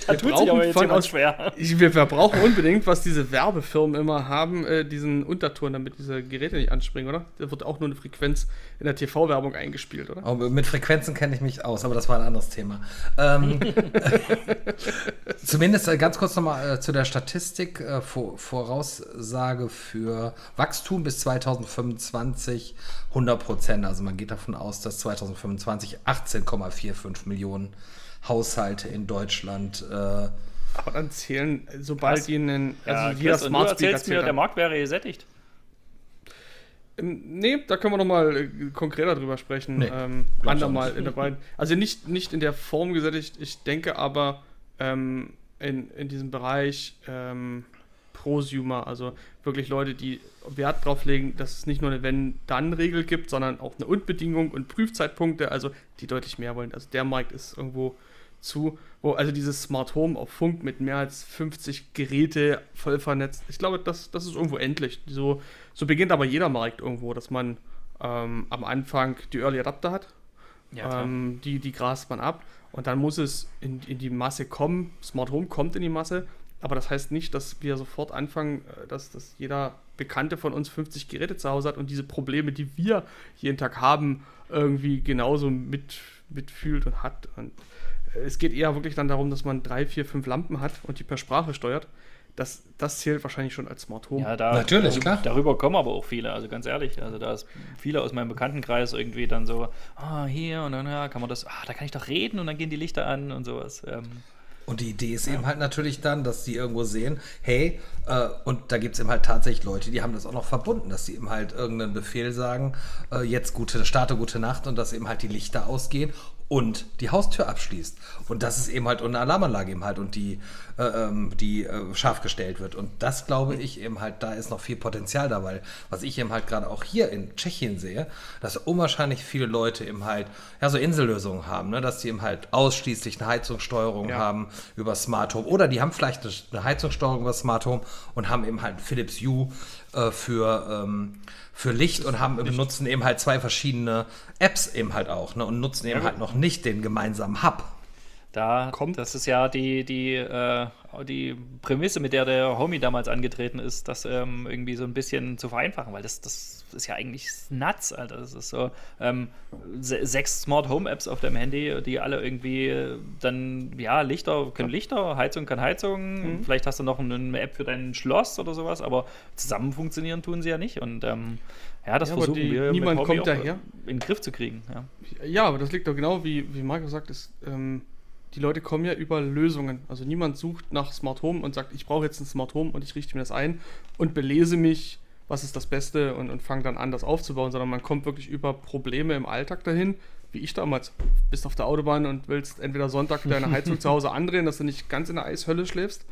Da tut sich aber jetzt jemand uns- schwer. Ich, wir, wir brauchen unbedingt, was diese Werbefirmen immer haben, äh, diesen Unterton, damit diese Geräte nicht anspringen, oder? Da wird auch nur eine Frequenz in der TV-Werbung eingespielt, oder? Aber mit Frequenzen kenne ich mich aus, aber das war ein anderes Thema. Ähm, zumindest äh, ganz kurz nochmal äh, zu der Statistik. Äh, Vor Voraussage für Wachstum bis 2025 100 Prozent. Also man geht davon aus, dass 2025 18,45 Millionen Haushalte in Deutschland äh, Aber dann zählen, äh, sobald Krass. die einen, also Ja, jeder du Smart Speaker erzählst mir, zählt der. Markt wäre gesättigt. Ähm, Nee, da können wir noch mal äh, konkreter drüber sprechen. Nee, ähm, andermal in der beiden. Also nicht, nicht in der Form gesättigt, ich denke aber ähm, in, in diesem Bereich ähm, Prosumer, also wirklich Leute, die Wert drauf legen, dass es nicht nur eine Wenn-Dann-Regel gibt, sondern auch eine Und-Bedingung und Prüfzeitpunkte, also die deutlich mehr wollen. Also der Markt ist irgendwo zu, wo also dieses Smart Home auf Funk mit mehr als 50 Geräte voll vernetzt. Ich glaube, das, das ist irgendwo endlich. So, so beginnt aber jeder Markt irgendwo, dass man ähm, am Anfang die Early Adapter hat. Ja, ähm, die, die grast man ab und dann muss es in, in die Masse kommen. Smart Home kommt in die Masse, aber das heißt nicht, dass wir sofort anfangen, äh, dass, dass jeder Bekannte von uns 50 Geräte zu Hause hat und diese Probleme, die wir jeden Tag haben, irgendwie genauso mit, mitfühlt und hat. Und äh, es geht eher wirklich dann darum, dass man drei, vier, fünf Lampen hat und die per Sprache steuert. Das, das zählt wahrscheinlich schon als Smart Home. Ja, da, Natürlich, darüber, klar. Darüber kommen aber auch viele, also ganz ehrlich. Also da ist viele aus meinem Bekanntenkreis irgendwie dann so, ah, hier und dann ja, kann man das, ah, da kann ich doch reden und dann gehen die Lichter an und sowas. Ähm, Und die Idee ist eben halt natürlich dann, dass die irgendwo sehen, hey, äh, und da gibt es eben halt tatsächlich Leute, die haben das auch noch verbunden, dass sie eben halt irgendeinen Befehl sagen, äh, jetzt gute, starte gute Nacht und dass eben halt die Lichter ausgehen und die Haustür abschließt. Und das ist eben halt und eine Alarmanlage eben halt und die, äh, ähm, die äh, scharf gestellt wird. Und das glaube ich eben halt, da ist noch viel Potenzial dabei. Was ich eben halt gerade auch hier in Tschechien sehe, dass unwahrscheinlich viele Leute eben halt, ja, so Insellösungen haben, ne? dass die eben halt ausschließlich eine Heizungssteuerung Ja. haben über Smart Home. Oder die haben vielleicht eine- eine Heizungssteuerung über Smart Home und haben eben halt Philips Hue äh, für, ähm, für Licht und haben, benutzen eben halt zwei verschiedene Apps eben halt auch ne? und nutzen eben Ja. halt noch nicht den gemeinsamen Hub. Da kommt. Das ist ja die, die, äh, die Prämisse, mit der der Homie damals angetreten ist, das ähm, irgendwie so ein bisschen zu vereinfachen, weil das, das ist ja eigentlich nuts, Alter. Das ist so ähm, sechs Smart Home Apps auf deinem Handy, die alle irgendwie dann, ja, Lichter können Lichter, Heizung kann Heizung. Mhm. Vielleicht hast du noch eine App für dein Schloss oder sowas, aber zusammen funktionieren tun sie ja nicht. Und ähm, ja, das ja, versuchen die, wir niemand kommt daher. in den Griff zu kriegen. Ja. ja, aber das liegt doch genau, wie, wie Marco sagt, ist, ähm, die Leute kommen ja über Lösungen. Also niemand sucht nach Smart Home und sagt, ich brauche jetzt ein Smart Home und ich richte mir das ein und belese mich, was ist das Beste und, und fange dann an, das aufzubauen, sondern man kommt wirklich über Probleme im Alltag dahin, wie ich damals. Bist auf der Autobahn und willst entweder Sonntag deine Heizung zu Hause andrehen, dass du nicht ganz in der Eishölle schläfst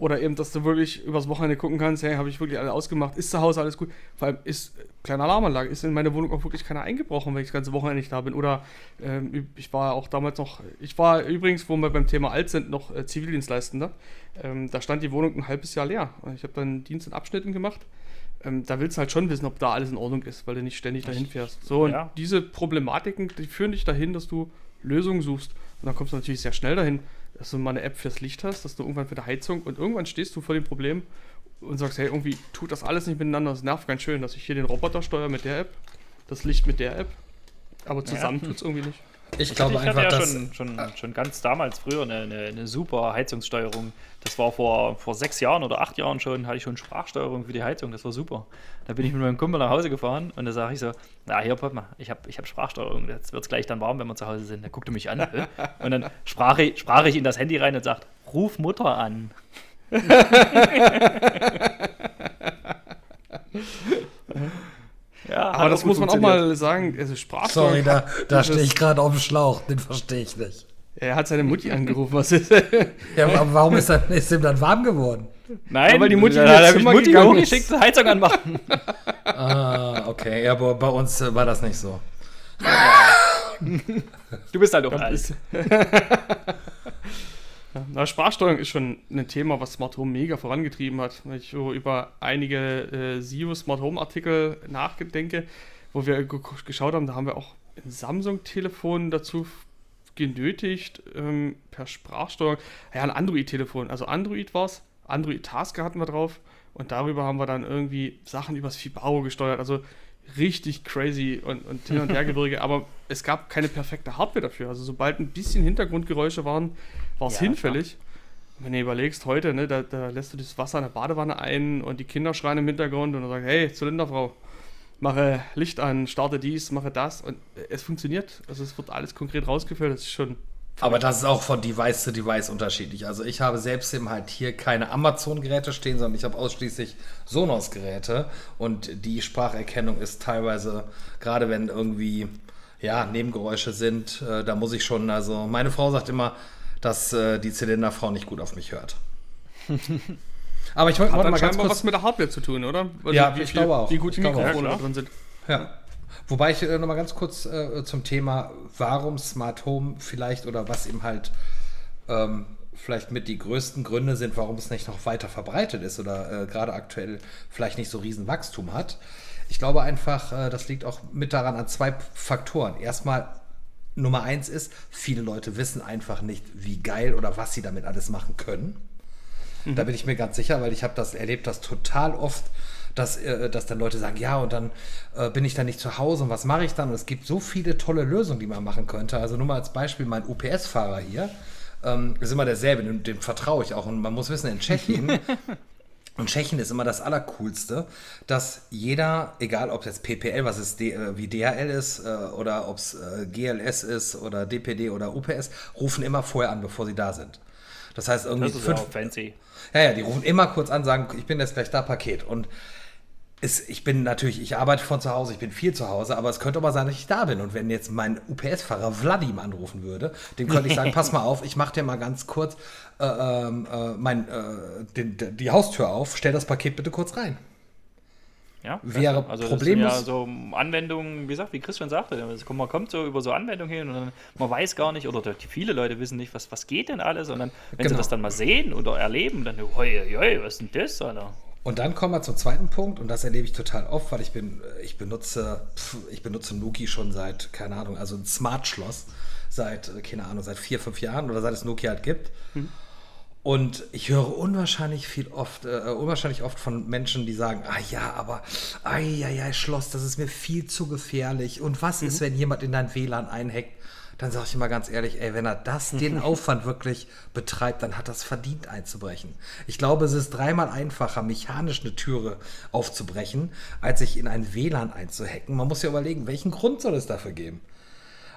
oder eben, dass du wirklich übers Wochenende gucken kannst, hey, habe ich wirklich alle ausgemacht, ist zu Hause alles gut. Vor allem ist, kleine Alarmanlage, ist in meine Wohnung auch wirklich keiner eingebrochen, wenn ich das ganze Wochenende nicht da bin. Oder ähm, ich war auch damals noch, ich war übrigens, wo wir beim Thema alt sind, noch äh, Zivildienstleistender. Ähm, da stand die Wohnung ein halbes Jahr leer. Ich habe dann Dienst in Abschnitten gemacht. Ähm, da willst du halt schon wissen, ob da alles in Ordnung ist, weil du nicht ständig dahin fährst. So, und ja. diese Problematiken, die führen dich dahin, dass du Lösungen suchst. Und dann kommst du natürlich sehr schnell dahin dass du mal eine App fürs Licht hast, dass du irgendwann für die Heizung und irgendwann stehst du vor dem Problem und sagst, hey, irgendwie tut das alles nicht miteinander, das nervt ganz schön, dass ich hier den Roboter steuere mit der App, das Licht mit der App, aber zusammen ja. tut es irgendwie nicht. Ich, glaube ich einfach, hatte ja schon, schon, schon ganz damals früher eine, eine, eine, super Heizungssteuerung. Das war vor, vor sechs Jahren oder acht Jahren schon, hatte ich schon Sprachsteuerung für die Heizung. Das war super. Da bin ich mit meinem Kumpel nach Hause gefahren und da sage ich so: Na, hier, Papa, ich habe ich hab Sprachsteuerung. Jetzt wird es gleich dann warm, wenn wir zu Hause sind. Da guckte mich an. und dann sprach ich, sprach ich in das Handy rein und sagt: Ruf Mutter an. Ja, aber das muss man auch mal sagen. Also Sprachsteuerung. Sorry, da, da stehe ich gerade auf dem Schlauch. Den verstehe ich nicht. Er hat seine Mutti angerufen. Was ist ja, aber warum ist, er, ist ihm dann warm geworden? Nein, ja, weil die Mutti da habe ich Mutti hochgeschickt, Heizung anmachen. ah, okay. Ja, aber bei uns war das nicht so. du bist halt auch alt. Na, Sprachsteuerung ist schon ein Thema, was Smart Home mega vorangetrieben hat. Wenn ich so über einige äh, SEO Smart Home Artikel nachdenke, wo wir geschaut haben, da haben wir auch ein Samsung-Telefon dazu genötigt, ähm, per Sprachsteuerung. Ja, ein Android-Telefon. Also Android war es. Android Tasker hatten wir drauf. Und darüber haben wir dann irgendwie Sachen übers Fibaro gesteuert. Also richtig crazy und, und hin und her Gebirge. aber es gab keine perfekte Hardware dafür. Also sobald ein bisschen Hintergrundgeräusche waren, war es ja, hinfällig. Klar. Wenn du überlegst, heute, ne, da, da, lässt du das Wasser in der Badewanne ein und die Kinder schreien im Hintergrund und dann sagst, hey, Zylinderfrau, mache Licht an, starte dies, mache das und es funktioniert. Also es wird alles konkret rausgeführt, das ist schon aber das ist auch von Device zu Device unterschiedlich. Also ich habe selbst eben halt hier keine Amazon-Geräte stehen, sondern ich habe ausschließlich Sonos-Geräte und die Spracherkennung ist teilweise, gerade wenn irgendwie ja, Nebengeräusche sind, äh, da muss ich schon, also meine Frau sagt immer, dass äh, die Zylinderfrau nicht gut auf mich hört. Aber ich wollte mal ganz kurz was mit der Hardware zu tun, oder? Also ja, wie, ich glaube auch. Wie gut die Mikrofone drin sind. Ja. Wobei ich äh, noch mal ganz kurz äh, zum Thema, warum Smart Home vielleicht oder was eben halt ähm, vielleicht mit die größten Gründe sind, warum es nicht noch weiter verbreitet ist oder äh, gerade aktuell vielleicht nicht so riesen Wachstum hat. Ich glaube einfach, äh, das liegt auch mit daran an zwei Faktoren. Erstmal Nummer eins ist, viele Leute wissen einfach nicht, wie geil oder was sie damit alles machen können. Mhm. Da bin ich mir ganz sicher, weil ich habe das erlebt, das total oft, dass, äh, dass dann Leute sagen, ja, und dann äh, bin ich dann nicht zu Hause und was mache ich dann? Und es gibt so viele tolle Lösungen, die man machen könnte. Also nur mal als Beispiel mein UPS-Fahrer hier. Ähm, ist immer derselbe, dem, dem vertraue ich auch. Und man muss wissen, in Tschechien Und Tschechien ist immer das Allercoolste, dass jeder, egal ob es jetzt PPL, was es äh, wie DHL ist, äh, oder ob es äh, GLS ist oder DPD oder UPS, rufen immer vorher an, bevor sie da sind. Das heißt irgendwie. Das ist fünf, fancy. Ja, ja, die rufen immer kurz an, sagen, ich bin jetzt gleich da, Paket. Und ist, ich bin natürlich, ich arbeite von zu Hause, ich bin viel zu Hause, aber es könnte aber sein, dass ich da bin. Und wenn jetzt mein UPS-Fahrer Vladim anrufen würde, dem könnte ich sagen, pass mal auf, ich mache dir mal ganz kurz äh, ähm, äh, mein, äh, den, die Haustür auf, stell das Paket bitte kurz rein. Ja, wäre also problemlos. Das sind ja so Anwendungen, wie gesagt, wie Christian sagte, man kommt so über so Anwendungen hin und dann, man weiß gar nicht, oder viele Leute wissen nicht, was, was geht denn alles und dann, wenn genau. sie das dann mal sehen oder erleben, dann, hoi, hoi, was ist denn das, Alter? Und dann kommen wir zum zweiten Punkt und das erlebe ich total oft, weil ich bin, ich benutze, ich benutze Nuki schon seit, keine Ahnung, also ein Smart-Schloss seit, keine Ahnung, seit vier, fünf Jahren oder seit es Nokia halt gibt. Mhm. Und ich höre unwahrscheinlich viel oft, äh, unwahrscheinlich oft von Menschen, die sagen, ah ja, aber, ah ja, ja, Schloss, das ist mir viel zu gefährlich. Und was mhm. ist, wenn jemand in dein WLAN einhackt? Dann sage ich immer ganz ehrlich, ey, wenn er das, den Aufwand wirklich betreibt, dann hat das verdient einzubrechen. Ich glaube, es ist dreimal einfacher, mechanisch eine Türe aufzubrechen, als sich in ein WLAN einzuhacken. Man muss ja überlegen, welchen Grund soll es dafür geben?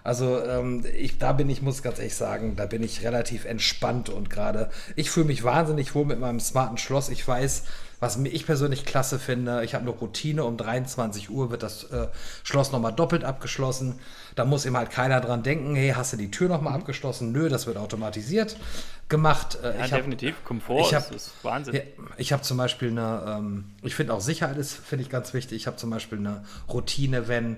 Also ähm, ich, da bin ich, muss ganz ehrlich sagen, da bin ich relativ entspannt und gerade, ich fühle mich wahnsinnig wohl mit meinem smarten Schloss. Ich weiß, was ich persönlich klasse finde, ich habe eine Routine, um 23 Uhr wird das äh, Schloss nochmal doppelt abgeschlossen. Da muss eben halt keiner dran denken, hey, hast du die Tür nochmal mhm. abgeschlossen? Nö, das wird automatisiert gemacht. Äh, ja, ich definitiv. Hab, Komfort ich hab, ist Wahnsinn. Ja, ich habe zum Beispiel eine, ähm, ich finde auch Sicherheit ist, finde ich ganz wichtig. Ich habe zum Beispiel eine Routine, wenn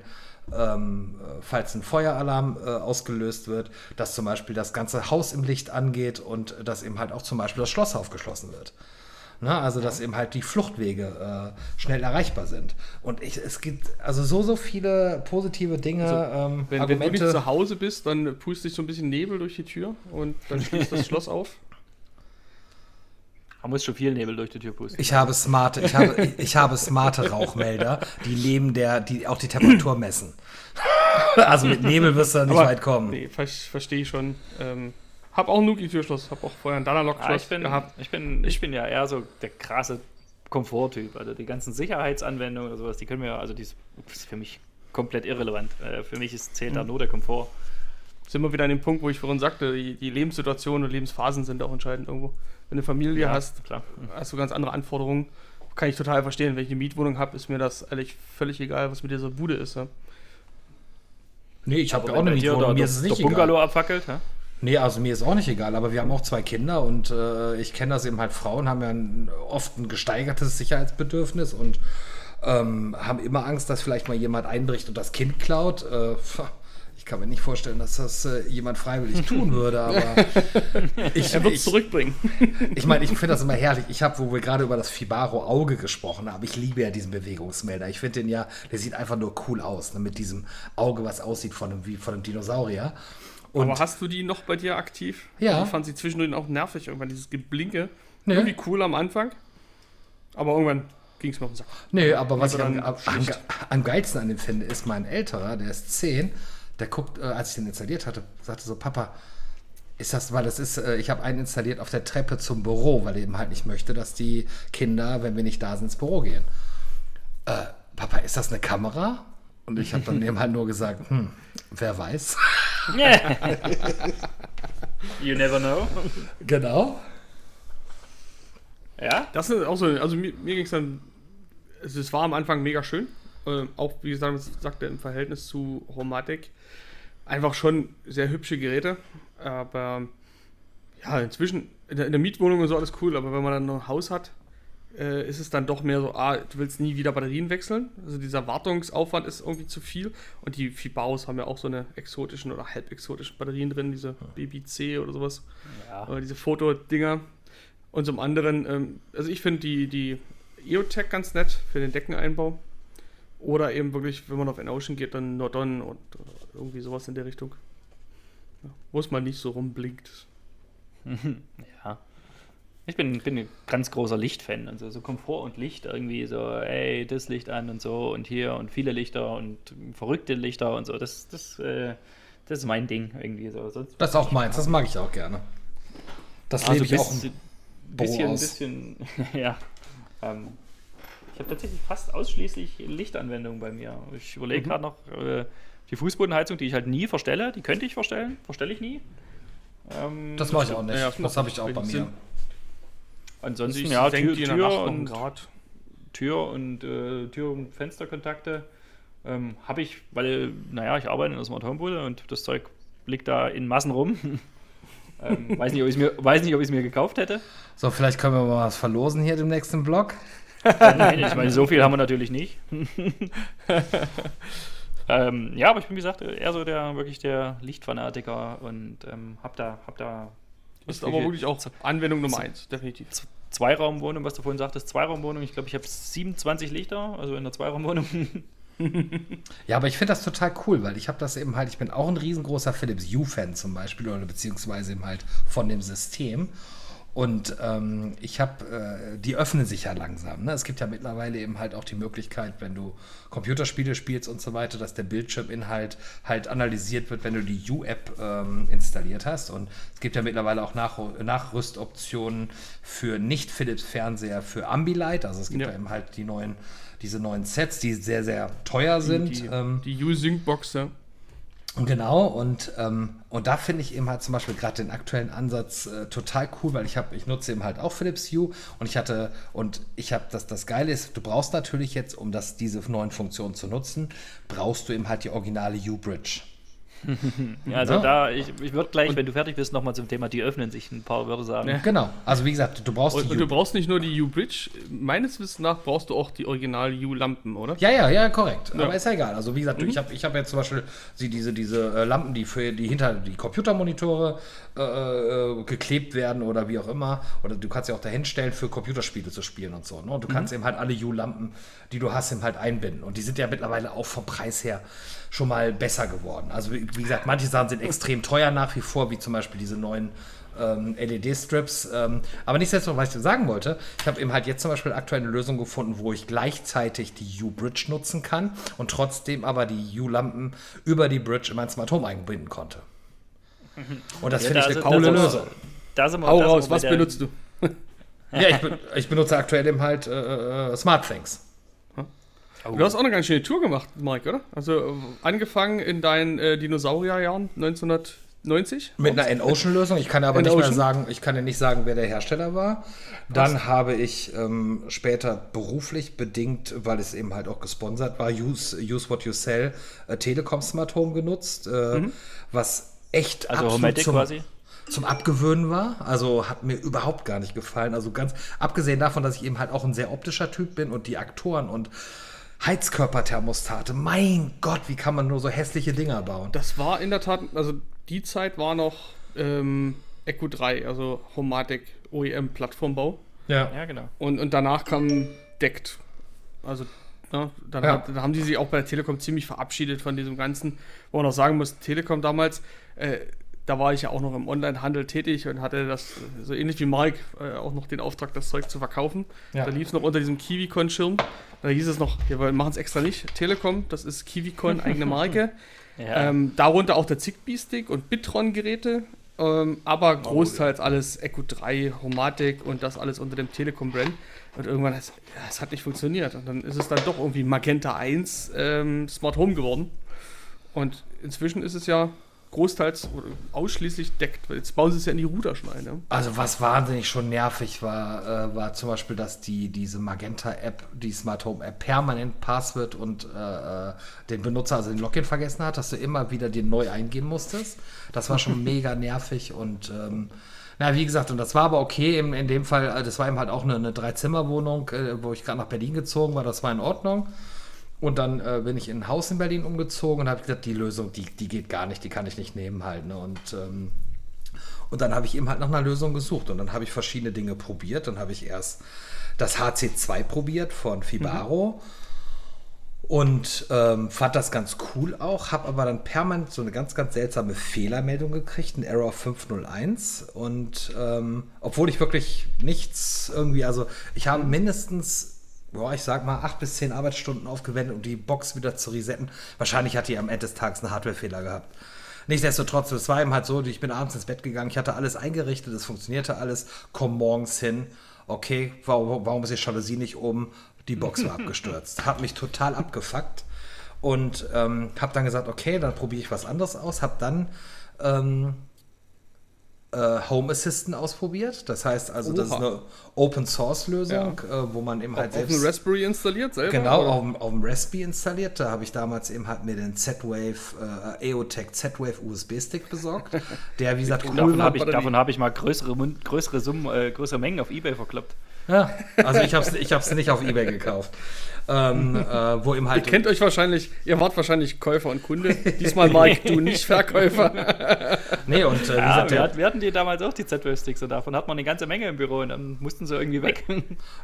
ähm, falls ein Feueralarm äh, ausgelöst wird, dass zum Beispiel das ganze Haus im Licht angeht und dass eben halt auch zum Beispiel das Schloss aufgeschlossen wird. Ne? Also, dass eben halt die Fluchtwege äh, schnell erreichbar sind. Und ich, es gibt also so, so viele positive Dinge. Also, ähm, wenn, Argumente. wenn du nicht zu Hause bist, dann pust dich so ein bisschen Nebel durch die Tür und dann schließt das Schloss auf. Man muss schon viel Nebel durch die Tür pusten. Ich habe smarte, ich habe, ich, ich habe smarte Rauchmelder, die neben der, die auch die Temperatur messen. also mit Nebel wirst du nicht Aber, weit kommen. Nee, ver verstehe ich schon. Ähm, hab auch ein Nuki-Türschloss, hab auch vorher ein Danalog-Schloss ja, gehabt. Ich bin, ich bin ja eher so der krasse Komforttyp. Also die ganzen Sicherheitsanwendungen oder sowas, die können wir, also die ist für mich komplett irrelevant. Äh, für mich ist, zählt mhm. da nur der Komfort. Sind wir wieder an dem Punkt, wo ich vorhin sagte, die, die Lebenssituationen und Lebensphasen sind auch entscheidend irgendwo. Wenn du Familie ja, hast, klar. Mhm. hast du ganz andere Anforderungen. Kann ich total verstehen. Wenn ich eine Mietwohnung habe, ist mir das ehrlich völlig egal, was mit dieser Bude ist. Ja. Nee, ich habe ja auch eine Mietwohnung. Mir ist es nicht Bungalow egal. abfackelt, ja? Nee, also mir ist auch nicht egal, aber wir haben auch zwei Kinder und äh, ich kenne das eben halt, Frauen haben ja ein, oft ein gesteigertes Sicherheitsbedürfnis und ähm, haben immer Angst, dass vielleicht mal jemand einbricht und das Kind klaut. Äh, ich kann mir nicht vorstellen, dass das äh, jemand freiwillig tun würde, aber ich, er wird es zurückbringen. ich meine, ich finde das immer herrlich. Ich habe, wo wir gerade über das Fibaro Auge gesprochen haben, ich liebe ja diesen Bewegungsmelder. Ich finde den ja, der sieht einfach nur cool aus, ne, mit diesem Auge, was aussieht von einem, wie von einem Dinosaurier. Und Aber hast du die noch bei dir aktiv? Ja. Ich fand sie zwischendurch auch nervig, irgendwann dieses Geblinke. Nee. Irgendwie cool am Anfang. Aber irgendwann ging es mir auf den Sack. Nee, aber was ich am, am, am, geilsten an dem finde, ist mein älterer, der ist 10, der guckt, äh, als ich den installiert hatte, sagte so, Papa, ist das, weil das ist, äh, ich habe einen installiert auf der Treppe zum Büro, weil ich eben halt nicht möchte, dass die Kinder, wenn wir nicht da sind, ins Büro gehen. Äh, Papa, ist das eine Kamera? Und ich habe dann eben halt nur gesagt, hm, wer weiß. you never know. Genau. Ja? Das ist auch so, also mir, mir ging es dann, es war am Anfang mega schön. Äh, auch, wie gesagt, sagte, im Verhältnis zu Homatic. Einfach schon sehr hübsche Geräte. Aber ja, inzwischen, in der, in der Mietwohnung und so alles cool, aber wenn man dann noch ein Haus hat, äh, ist es dann doch mehr so, ah, du willst nie wieder Batterien wechseln. Also dieser Wartungsaufwand ist irgendwie zu viel. Und die Fibaos haben ja auch so eine exotischen oder halb exotischen Batterien drin, diese BBC oder sowas. Ja. Oder diese Fotodinger. Und zum anderen, ähm, also ich finde die, die EOTech ganz nett für den Deckeneinbau. Oder eben wirklich, wenn man auf N-Ocean geht, dann Nordon und irgendwie sowas in der Richtung. Ja, wo es mal nicht so rumblinkt. ja. Ich bin, bin ein ganz großer Lichtfan. Also so Komfort und Licht irgendwie so, ey, das Licht an und so und hier und viele Lichter und verrückte Lichter und so. Das, das, äh, das ist mein Ding irgendwie so. Sonst das ist auch meins, das mag ich auch gerne. Das also lebe ich auch ein bisschen, bisschen, ja. Ähm, ich habe tatsächlich fast ausschließlich Lichtanwendungen bei mir. Ich überlege mhm. gerade noch äh, die Fußbodenheizung, die ich halt nie verstelle. Die könnte ich verstellen, verstelle ich nie. Ähm, das mache ich auch nicht. Ja, das habe ich auch bei mir. Ansonsten, ja, Tür, Tür, und, Grad. Tür und äh, Tür- und Fensterkontakte ähm, habe ich, weil, naja, ich arbeite in der Smart Home und das Zeug liegt da in Massen rum. ähm, weiß, nicht, ob mir, weiß nicht, ob ich es mir gekauft hätte. So, vielleicht können wir mal was verlosen hier im nächsten Blog. Nein, ich meine, so viel haben wir natürlich nicht. ähm, ja, aber ich bin, wie gesagt, eher so der wirklich der Lichtfanatiker und ähm, hab da, hab da ist aber wirklich auch Anwendung Nummer eins, definitiv. Zweiraumwohnung, was du vorhin sagtest, Zweiraumwohnung. Ich glaube, ich habe 27 Lichter, also in der Zweiraumwohnung. ja, aber ich finde das total cool, weil ich habe das eben halt, ich bin auch ein riesengroßer Philips Hue-Fan zum Beispiel, oder beziehungsweise eben halt von dem System. Und ähm, ich habe, äh, die öffnen sich ja langsam. Ne? Es gibt ja mittlerweile eben halt auch die Möglichkeit, wenn du Computerspiele spielst und so weiter, dass der Bildschirminhalt halt analysiert wird, wenn du die U-App ähm, installiert hast. Und es gibt ja mittlerweile auch Nach Nachrüstoptionen für Nicht-Philips-Fernseher für Ambilight. Also es gibt ja. ja eben halt die neuen, diese neuen Sets, die sehr, sehr teuer sind. Die, ähm, die U-Sync-Box, ja. Genau, und, ähm, und da finde ich eben halt zum Beispiel gerade den aktuellen Ansatz äh, total cool, weil ich habe, ich nutze eben halt auch Philips Hue und ich hatte, und ich habe, das, das Geile ist, du brauchst natürlich jetzt, um das, diese neuen Funktionen zu nutzen, brauchst du eben halt die originale Hue Bridge. also ja. da, ich, ich würde gleich, und wenn du fertig bist, nochmal zum Thema, die öffnen sich ein paar Wörter sagen. Ja. Genau, also wie gesagt, du brauchst und, die und du brauchst nicht nur die U-Bridge, meines Wissens nach brauchst du auch die original U-Lampen, oder? Ja, ja, ja, korrekt. Ja. Aber ist ja egal. Also wie gesagt, mhm. ich habe ich hab jetzt zum Beispiel diese, diese äh, Lampen, die für die hinter die Computermonitore äh, äh, geklebt werden oder wie auch immer. Oder du kannst ja auch dahinstellen, für Computerspiele zu spielen und so. Ne? Und du mhm. kannst eben halt alle U-Lampen, die du hast, eben halt einbinden. Und die sind ja mittlerweile auch vom Preis her schon mal besser geworden. Also wie, wie gesagt, manche Sachen sind extrem teuer nach wie vor, wie zum Beispiel diese neuen ähm, LED-Strips. Ähm, aber nichtsdestotrotz, was ich dir sagen wollte, ich habe eben halt jetzt zum Beispiel aktuell eine Lösung gefunden, wo ich gleichzeitig die U-Bridge nutzen kann und trotzdem aber die U-Lampen über die Bridge in mein Smart Home einbinden konnte. Und das ja, finde ich eine coole Lösung. Da sind wir, Hau raus, was benutzt du? ja, ich, be ich, benutze aktuell eben halt äh, äh Smart Things. Oh. Du hast auch eine ganz schöne Tour gemacht, Mike, oder? Also angefangen in deinen äh, Dinosaurierjahren 1990? Mit einer N-Ocean-Lösung. Ich kann aber nicht mehr sagen, ich kann ja nicht sagen, wer der Hersteller war. Dann Was? habe ich ähm, später beruflich bedingt, weil es eben halt auch gesponsert war, Use, Use What You Sell, äh, Telekom Smart Home genutzt, äh, mhm. was echt also absolut zum, quasi zum Abgewöhnen war. Also hat mir überhaupt gar nicht gefallen. Also ganz abgesehen davon, dass ich eben halt auch ein sehr optischer Typ bin und die Aktoren und Heizkörperthermostate. Mein Gott, wie kann man nur so hässliche Dinger bauen? Das war in der Tat, also die Zeit war noch ähm, Echo 3, also Homatic OEM Plattformbau. Ja. ja, genau. Und, und danach kam Deckt. Also ja, dann, ja. Hat, dann, haben die sich auch bei der Telekom ziemlich verabschiedet von diesem Ganzen. Wo man auch sagen muss, Telekom damals, äh, da war ich ja auch noch im Onlinehandel tätig und hatte das, so ähnlich wie Mark, äh, auch noch den Auftrag, das Zeug zu verkaufen. Ja. Da lief es noch unter diesem KiwiCon-Schirm. Da hieß es noch, ja, wir machen es extra nicht, Telekom, das ist KiwiCon, eigene Marke. ja. ähm, darunter auch der Zigbee-Stick und Bitron-Geräte, ähm, aber oh, großteils oh, alles Echo 3, Homatic und das alles unter dem Telekom-Brand. Und irgendwann, es ja, hat nicht funktioniert. Und dann ist es dann doch irgendwie Magenta 1 ähm, Smart Home geworden. Und inzwischen ist es ja großteils ausschließlich deckt. Jetzt bauen sie es ja in die Routerschneide. Ne? Also was wahnsinnig schon nervig war, äh, war zum Beispiel, dass die diese Magenta-App, die Smart Home App, permanent Passwort und äh, äh, den Benutzer, also den Login vergessen hat, dass du immer wieder den neu eingehen musstest. Das war schon mega nervig und ähm, na, wie gesagt, und das war aber okay in, in dem Fall, äh, das war eben halt auch eine, eine Drei-Zimmer-Wohnung, äh, wo ich gerade nach Berlin gezogen war, das war in Ordnung. Und dann äh, bin ich in ein Haus in Berlin umgezogen und habe gesagt, die Lösung, die, die geht gar nicht, die kann ich nicht nehmen halt. Ne? Und, ähm, und dann habe ich eben halt nach einer Lösung gesucht und dann habe ich verschiedene Dinge probiert. Dann habe ich erst das HC2 probiert von Fibaro. Mhm. Und ähm, fand das ganz cool auch, habe aber dann permanent so eine ganz, ganz seltsame Fehlermeldung gekriegt, ein Error 501. Und ähm, obwohl ich wirklich nichts irgendwie, also ich habe mindestens boah, ich sag mal, acht bis zehn Arbeitsstunden aufgewendet, um die Box wieder zu resetten. Wahrscheinlich hat die am Ende des Tages einen Hardwarefehler gehabt. Nichtsdestotrotz, es war eben halt so, ich bin abends ins Bett gegangen, ich hatte alles eingerichtet, es funktionierte alles, komm morgens hin, okay, warum, warum ist die Jalousie nicht oben? Die Box war abgestürzt. Hat mich total abgefuckt und ähm, habe dann gesagt, okay, dann probiere ich was anderes aus, habe dann ähm, äh, Home Assistant ausprobiert. Das heißt also, Oha. das ist eine Open Source Lösung, ja. äh, wo man eben halt auf, selbst. Auf dem Raspberry installiert selber? Genau, auf, auf, dem Raspberry installiert. Da habe ich damals eben halt mir den Z-Wave, äh, EOTech Z-Wave USB-Stick besorgt. Der, wie gesagt, cool davon habe ich, hab ich mal größere, größere Summen, äh, größere Mengen auf Ebay verklappt. Ja, also ich habe es ich hab's nicht auf Ebay gekauft. Ähm, äh, wo eben halt. Ihr kennt euch wahrscheinlich, ihr wart wahrscheinlich Käufer und Kunde. Diesmal, Mike, du nicht Verkäufer. nee, und äh, wie Ja, gesagt, wir, der, hatten- wir hatten die damals auch, die Z-Wave-Sticks, und davon hat man eine ganze Menge im Büro und dann mussten sie irgendwie weg.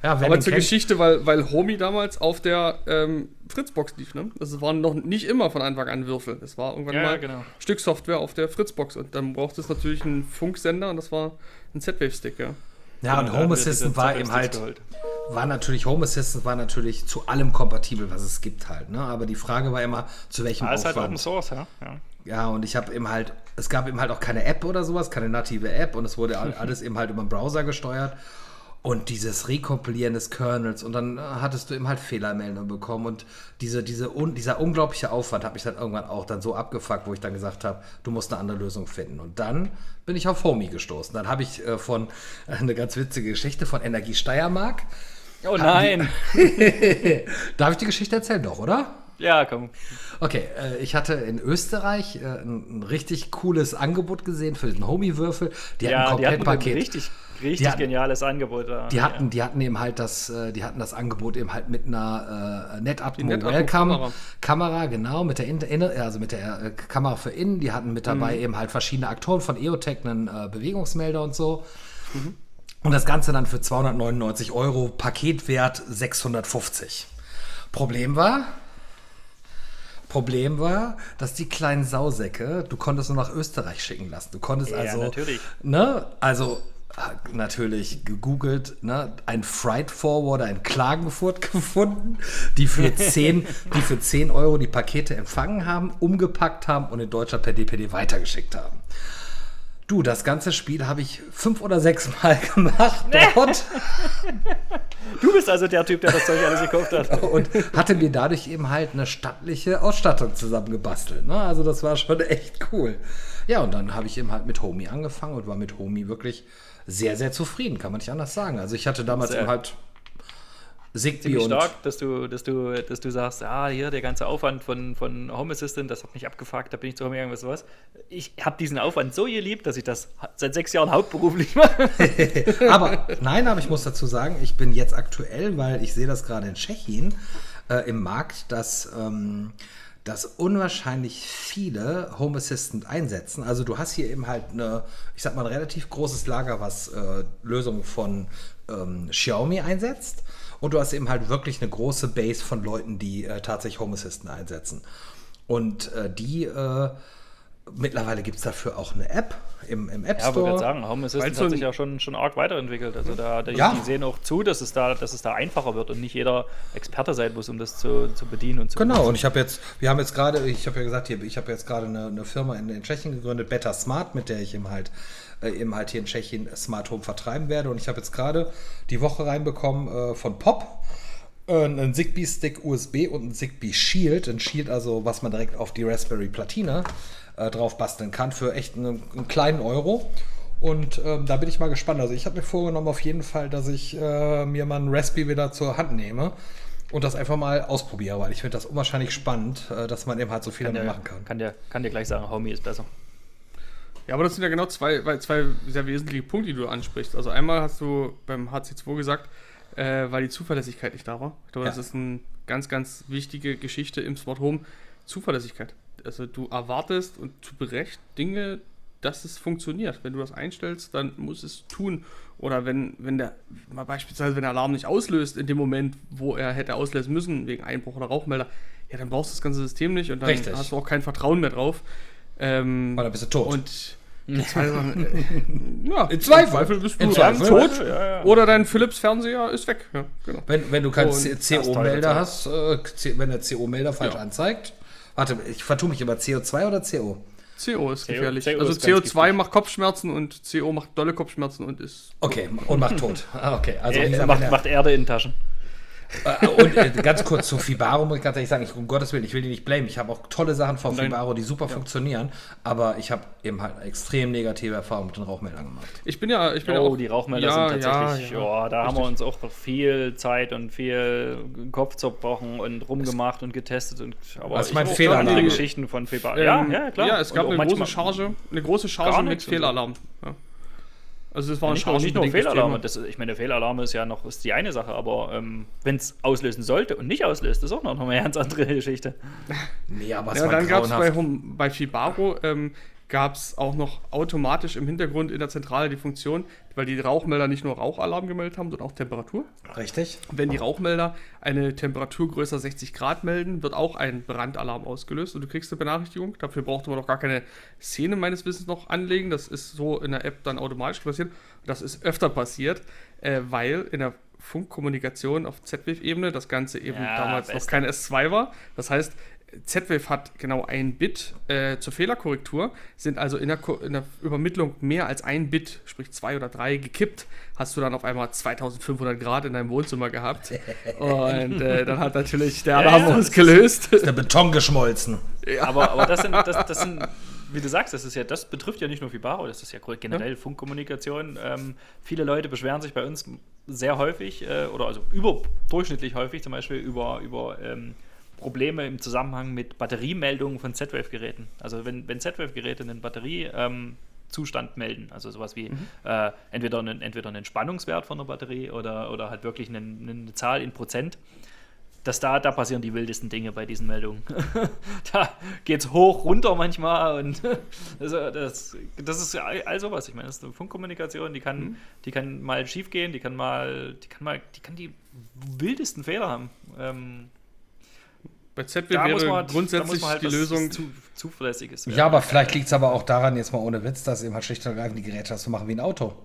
ja, Aber zur kennt, Geschichte, weil, weil Homie damals auf der ähm, Fritzbox lief, ne? Das waren noch nicht immer von Anfang an Würfel. Es war irgendwann Ja, mal genau. Stück Software auf der Fritzbox und dann brauchte es natürlich einen Funksender und das war ein Z-Wave-Stick, ja. Ja, und Da Home Assistant war eben halt, geholt. war natürlich, Home Assistant war natürlich zu allem kompatibel, was es gibt halt. Ne? Aber die Frage war immer, zu welchem Ah, ist halt Aufwand. Open Source, ja. ja. Ja, und ich habe eben halt, es gab eben halt auch keine App oder sowas, keine native App und es wurde all- alles eben halt über den Browser gesteuert. Und dieses Rekompilieren des Kernels und dann äh, hattest du eben halt Fehlermeldungen bekommen und diese, diese un, dieser unglaubliche Aufwand hat mich dann irgendwann auch dann so abgefuckt, wo ich dann gesagt habe, du musst eine andere Lösung finden. Und dann bin ich auf Homey gestoßen. Dann habe ich äh, von, äh, eine ganz witzige Geschichte von Energie Steiermark. Oh nein! Darf ich die Geschichte erzählen doch, oder? Ja, komm. Okay, äh, ich hatte in Österreich äh, ein, ein richtig cooles Angebot gesehen für den Homie-Würfel. Die Ja, hatten die ein hatten ein Komplettpaket. richtig, richtig hatten- geniales Angebot. Da. Die hatten, die hatten eben halt das, äh, die hatten das Angebot eben halt mit einer äh, NetAtmo NetAtmo Welcome Kamera. Kamera, genau, mit der, in, inne- also mit der äh, Kamera für innen. Die hatten mit dabei Mhm. eben halt verschiedene Aktoren von EOTech, einen äh, Bewegungsmelder und so. Mhm. Und das Ganze dann für 299 Euro, Paketwert 650. Problem war, Problem war, dass die kleinen Sausäcke, du konntest nur nach Österreich schicken lassen. Du konntest Ja, also, natürlich. ne, also natürlich gegoogelt, ne, ein Freight Forwarder in Klagenfurt gefunden, die für 10, die für 10 Euro die Pakete empfangen haben, umgepackt haben und in Deutschland per DPD weitergeschickt haben. Du, das ganze Spiel habe ich fünf oder sechs Mal gemacht dort. Du bist also der Typ, der das Zeug alles gekauft hat. und hatte mir dadurch eben halt eine stattliche Ausstattung zusammengebastelt. Ne? Also das war schon echt cool. Ja, und dann habe ich eben halt mit Homie angefangen und war mit Homie wirklich sehr, sehr zufrieden, kann man nicht anders sagen. Also ich hatte damals Sehr. eben halt Ziemlich stark, dass du, dass du, dass du sagst, ah, hier der ganze Aufwand von, von Home Assistant, das hat mich abgefuckt, da bin ich zu Home gegangen, was was. Ich habe diesen Aufwand so geliebt, dass ich das seit sechs Jahren hauptberuflich mache. aber nein, aber ich muss dazu sagen, ich bin jetzt aktuell, weil ich sehe das gerade in Tschechien äh, im Markt, dass, ähm, dass unwahrscheinlich viele Home Assistant einsetzen. Also du hast hier eben halt eine, ich sag mal, ein relativ großes Lager, was äh, Lösungen von ähm, Xiaomi einsetzt. Und du hast eben halt wirklich eine große Base von Leuten, die äh, tatsächlich Home Assistant einsetzen. Und äh, die, äh, mittlerweile gibt es dafür auch eine App im, im App Ja, aber ich Store. würde sagen, Home Assistant Weil's so hat sich ja schon, schon arg weiterentwickelt. Also da, die, Ja. die sehen auch zu, dass es, da, dass es da einfacher wird und nicht jeder Experte sein muss, um das zu, zu bedienen und zu Genau, benutzen. und ich habe jetzt, wir haben jetzt gerade, ich habe ja gesagt, hier, ich habe jetzt gerade eine, eine Firma in, in Tschechien gegründet, Better Smart, mit der ich eben halt, äh, eben halt hier in Tschechien Smart Home vertreiben werde. Und ich habe jetzt gerade die Woche reinbekommen äh, von Pop äh, einen Zigbee-Stick USB und einen Zigbee Shield. Ein Shield, also was man direkt auf die Raspberry Platine äh, drauf basteln kann, für echt einen, einen kleinen Euro. Und ähm, da bin ich mal gespannt. Also ich habe mir vorgenommen auf jeden Fall, dass ich äh, mir mal einen Raspberry wieder zur Hand nehme und das einfach mal ausprobiere, weil ich finde das unwahrscheinlich spannend, äh, dass man eben halt so viel kann, damit dir, machen kann. kann, dir, kann dir gleich sagen, Homie ist besser. Ja, aber das sind ja genau zwei, zwei sehr wesentliche Punkte, die du ansprichst. Also einmal hast du beim HC2 gesagt, äh, weil die Zuverlässigkeit nicht da war. Ich glaube, Ja. das ist eine ganz, ganz wichtige Geschichte im Smart Home. Zuverlässigkeit. Also du erwartest und zu Berecht Dinge, dass es funktioniert. Wenn du das einstellst, dann muss es tun. Oder wenn, wenn der, mal beispielsweise, wenn der Alarm nicht auslöst in dem Moment, wo er hätte auslösen müssen, wegen Einbruch oder Rauchmelder, ja, dann brauchst du das ganze System nicht und dann Richtig. hast du auch kein Vertrauen mehr drauf. Ähm, Weil dann bist du tot. und zwei Sachen, äh, ja, In Zweifel. bist du In dann Zweifel. tot. Ja, ja. Oder dein Philips-Fernseher ist weg. Ja, genau. Wenn, wenn du keinen CO-Melder hast, äh, wenn der CO-Melder falsch Ja. anzeigt. Warte, ich vertue mich immer CO2 oder CO? CO ist CO gefährlich. CO also ist ganz CO2 giftig. macht Kopfschmerzen und CO macht dolle Kopfschmerzen und ist. Okay, und macht tot. Ah, okay, also Er, gesagt, macht, macht Erde in Taschen. Äh, und äh, ganz kurz zu Fibaro muss ich ganz ehrlich sagen, ich, um Gottes Willen, ich will die nicht blamen. Ich habe auch tolle Sachen von Nein. Fibaro, die super funktionieren, aber ich habe eben halt extrem negative Erfahrungen mit den Rauchmeldern gemacht. Ich bin ja, ich bin ja Oh, auch, die Rauchmelder ja, sind tatsächlich, ja, ja, ja, da haben wir richtig. uns auch viel Zeit und viel Kopf zerbrochen und rumgemacht und getestet. Und, aber Was mein hab auch Fehlalarm? andere Geschichten von Februar. Ähm, ja, ja, klar. Ja, es gab eine große Charge, eine große Charge mit und so. Also es waren Ja, nicht nur, nicht nur Fehlalarme. Das, ich meine, Fehlalarme ist ja noch ist die eine Sache, aber ähm, wenn es auslösen sollte und nicht auslöst, ist auch noch eine ganz andere Geschichte. Nee, aber es Ja, war dann gab es bei, bei Fibaro ähm, gab es auch noch automatisch im Hintergrund in der Zentrale die Funktion, weil die Rauchmelder nicht nur Rauchalarm gemeldet haben, sondern auch Temperatur. Richtig. Wenn die Rauchmelder eine Temperatur größer 60 Grad melden, wird auch ein Brandalarm ausgelöst und du kriegst eine Benachrichtigung. Dafür braucht man noch gar keine Szene meines Wissens noch anlegen. Das ist so in der App dann automatisch passiert. Das ist öfter passiert, äh, weil in der Funkkommunikation auf Z-Wave-Ebene das Ganze eben Ja, damals noch kein S2 war. Das heißt, Z-Wave hat genau ein Bit äh, zur Fehlerkorrektur, sind also in der, in der Übermittlung mehr als ein Bit, sprich zwei oder drei, gekippt, hast du dann auf einmal 2500 Grad in deinem Wohnzimmer gehabt. Und äh, dann hat natürlich der Alarm ja, das ist- ausgelöst. Der Beton geschmolzen. Aber, aber das, sind, das, das sind, wie du sagst, das ist ja, das betrifft ja nicht nur Fibaro, das ist ja generell Funkkommunikation. Ähm, viele Leute beschweren sich bei uns sehr häufig, äh, oder also überdurchschnittlich häufig zum Beispiel über, über ähm, Probleme im Zusammenhang mit Batteriemeldungen von Z-Wave-Geräten. Also wenn, wenn Z-Wave-Geräte einen Batterie ähm, melden, also sowas wie äh, entweder, einen, entweder einen Spannungswert von der Batterie oder, oder halt wirklich einen, eine Zahl in Prozent, dass da, da passieren die wildesten Dinge bei diesen Meldungen. da geht's hoch, runter manchmal und also das, das ist all, sowas. Ich meine, das ist eine Funkkommunikation, die kann, die kann mal schief gehen, die kann mal, die kann mal, die kann die wildesten Fehler haben. Ähm, Bei Z-Wave da muss wäre man, da grundsätzlich muss man halt die Lösung. zu, zuverlässiges. Ja, aber vielleicht liegt es aber auch daran, jetzt mal ohne Witz, dass eben halt schlicht und ergreifend die Geräte das so machen wie ein Auto.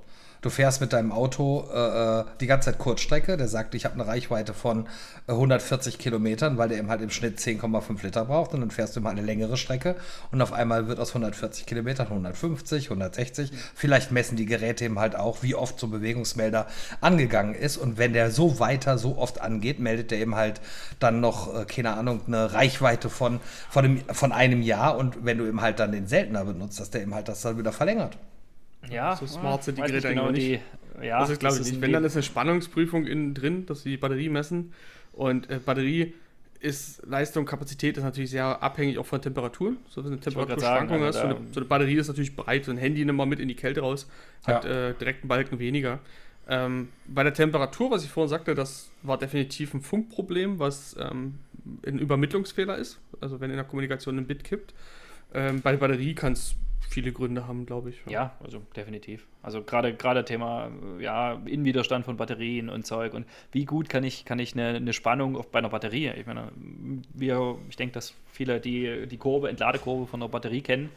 Du fährst mit deinem Auto äh, äh, die ganze Zeit Kurzstrecke, der sagt, ich habe eine Reichweite von äh, 140 Kilometern, weil der eben halt im Schnitt 10,5 Liter braucht und dann fährst du mal eine längere Strecke und auf einmal wird aus 140 Kilometern 150, 160. Vielleicht messen die Geräte eben halt auch, wie oft so Bewegungsmelder angegangen ist und wenn der so weiter, so oft angeht, meldet der eben halt dann noch, äh, keine Ahnung, eine Reichweite von, von, dem, von einem Jahr und wenn du eben halt dann den seltener benutzt, dass der eben halt das dann wieder verlängert. Ja, So smart sind die Geräte nicht eigentlich die, ja, das ist, glaube ich, nicht. Wenn, dann ist eine Spannungsprüfung innen drin, dass sie die Batterie messen. Und äh, Batterie ist, Leistung, Kapazität ist natürlich sehr abhängig auch von Temperaturen. So, wenn du eine Temperaturschwankung hast, also so eine, so eine Batterie ist natürlich breit, so ein Handy nimmt mal mit in die Kälte raus, hat Ja. äh, direkt einen Balken weniger. Ähm, bei der Temperatur, was ich vorhin sagte, das war definitiv ein Funkproblem, was ähm, ein Übermittlungsfehler ist. Also wenn in der Kommunikation ein Bit kippt. Ähm, bei der Batterie kann es viele Gründe haben, glaube ich. Ja, also definitiv. Also gerade gerade Thema äh, ja, Innenwiderstand von Batterien und Zeug und wie gut kann ich, kann ich eine, eine Spannung auf, bei einer Batterie, ich meine, wir, ich denke, dass viele die, die Kurve, Entladekurve von einer Batterie kennen.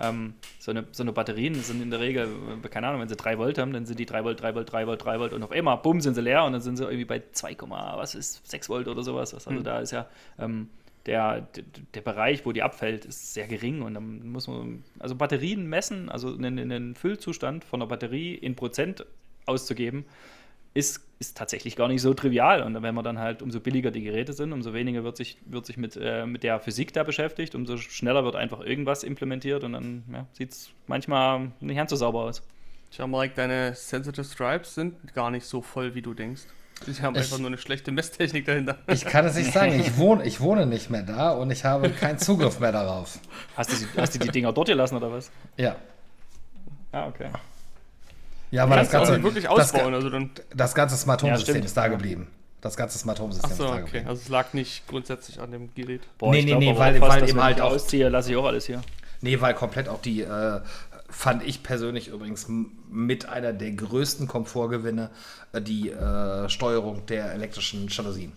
Ähm, so, eine, so eine Batterien sind in der Regel, äh, keine Ahnung, wenn sie 3 Volt haben, dann sind die 3 Volt, 3 Volt, 3 Volt, 3 Volt und auf einmal, bumm, sind sie leer und dann sind sie irgendwie bei 2, was ist 6 Volt oder sowas. Also Hm. da ist ja ähm, der, der, Bereich, wo die abfällt, ist sehr gering und dann muss man, also Batterien messen, also einen, einen Füllzustand von der Batterie in Prozent auszugeben, ist, ist tatsächlich gar nicht so trivial. Und wenn man dann halt, umso billiger die Geräte sind, umso weniger wird sich, wird sich mit, äh, mit der Physik da beschäftigt, umso schneller wird einfach irgendwas implementiert und dann ja, sieht es manchmal nicht ganz so sauber aus. Mal, like, deine Sensitive Stripes sind gar nicht so voll, wie du denkst. Sie haben Ich- einfach nur eine schlechte Messtechnik dahinter. Ich kann es nicht sagen, ich wohne, ich wohne nicht mehr da und ich habe keinen Zugriff mehr darauf. Hast du, hast du die Dinger dort gelassen oder was? Ja. Ah, okay. Ja, aber das ganze, wirklich das, ausbauen, also dann. das ganze Smart Home Ja, System stimmt. ist da geblieben. Das ganze Smart Home System Achso, ist da okay. geblieben. Also es lag nicht grundsätzlich an dem Gerät. Boah, Nee, ich nee, glaub nee, weil- fast, weil eben halt auch- ausziehe, lasse ich auch alles hier. Nee, weil komplett auch die, äh, fand ich persönlich übrigens mit einer der größten Komfortgewinne, äh, die äh, Steuerung der elektrischen Jalousien.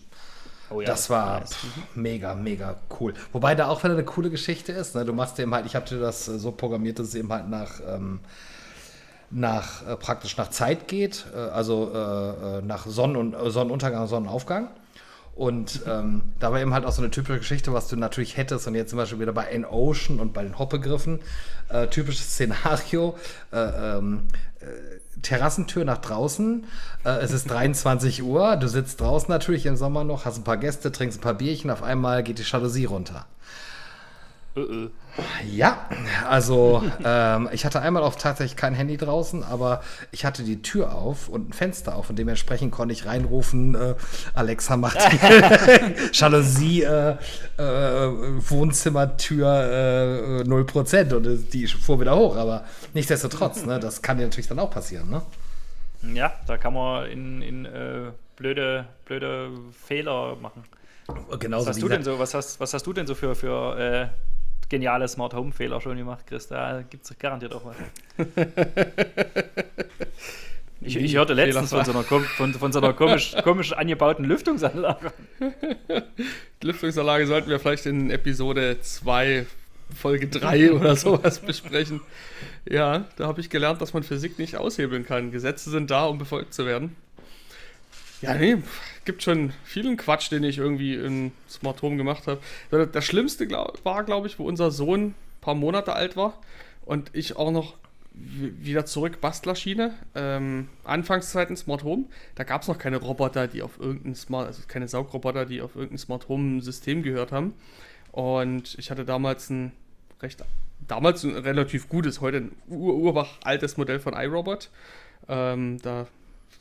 Oh ja, das war pff, mega, mega cool. Wobei da auch wieder eine coole Geschichte ist. Ne? Du machst dem halt, ich habe dir das äh, so programmiert, dass es eben halt nach, ähm, nach äh, praktisch nach Zeit geht, äh, also äh, nach Sonnen und, Sonnenuntergang, Sonnenaufgang. Und ähm, da war eben halt auch so eine typische Geschichte, was du natürlich hättest, und jetzt zum Beispiel wieder bei N-Ocean und bei den Hoppbegriffen, äh, typisches Szenario, äh, ähm, äh, Terrassentür nach draußen, äh, es ist 23 Uhr, du sitzt draußen natürlich im Sommer noch, hast ein paar Gäste, trinkst ein paar Bierchen, auf einmal geht die Jalousie runter. Ja, also ähm, ich hatte einmal auch tatsächlich kein Handy draußen, aber ich hatte die Tür auf und ein Fenster auf und dementsprechend konnte ich reinrufen, äh, Alexa macht die Jalousie, äh, äh, Wohnzimmertür äh, 0% und die fuhr wieder hoch, aber nichtsdestotrotz, ne, das kann dir natürlich dann auch passieren, ne? Ja, da kann man in, in äh, blöde, blöde Fehler machen. Genauso was hast du denn so, was hast, was hast du denn so für, für äh, geniale Smart Home Fehler schon gemacht, Chris? Da gibt es garantiert auch was. ich, ich, hörte letztens von so einer, von, von so einer komisch, komisch angebauten Lüftungsanlage. Die Lüftungsanlage sollten wir vielleicht in Episode 2, Folge 3 oder sowas besprechen. Ja, da habe ich gelernt, dass man Physik nicht aushebeln kann. Gesetze sind da, um befolgt zu werden. Ja, nee, gibt schon vielen Quatsch, den ich irgendwie in Smart Home gemacht habe. Das Schlimmste war, glaube ich, wo unser Sohn ein paar Monate alt war und ich auch noch wieder zurück Bastlerschiene. Ähm, Anfangszeiten Smart Home, da gab es noch keine Roboter, die auf irgendein Smart, also keine Saugroboter, die auf irgendein Smart Home System gehört haben. Und ich hatte damals ein recht, damals ein relativ gutes, heute ein ur urbach altes Modell von iRobot. Ähm, da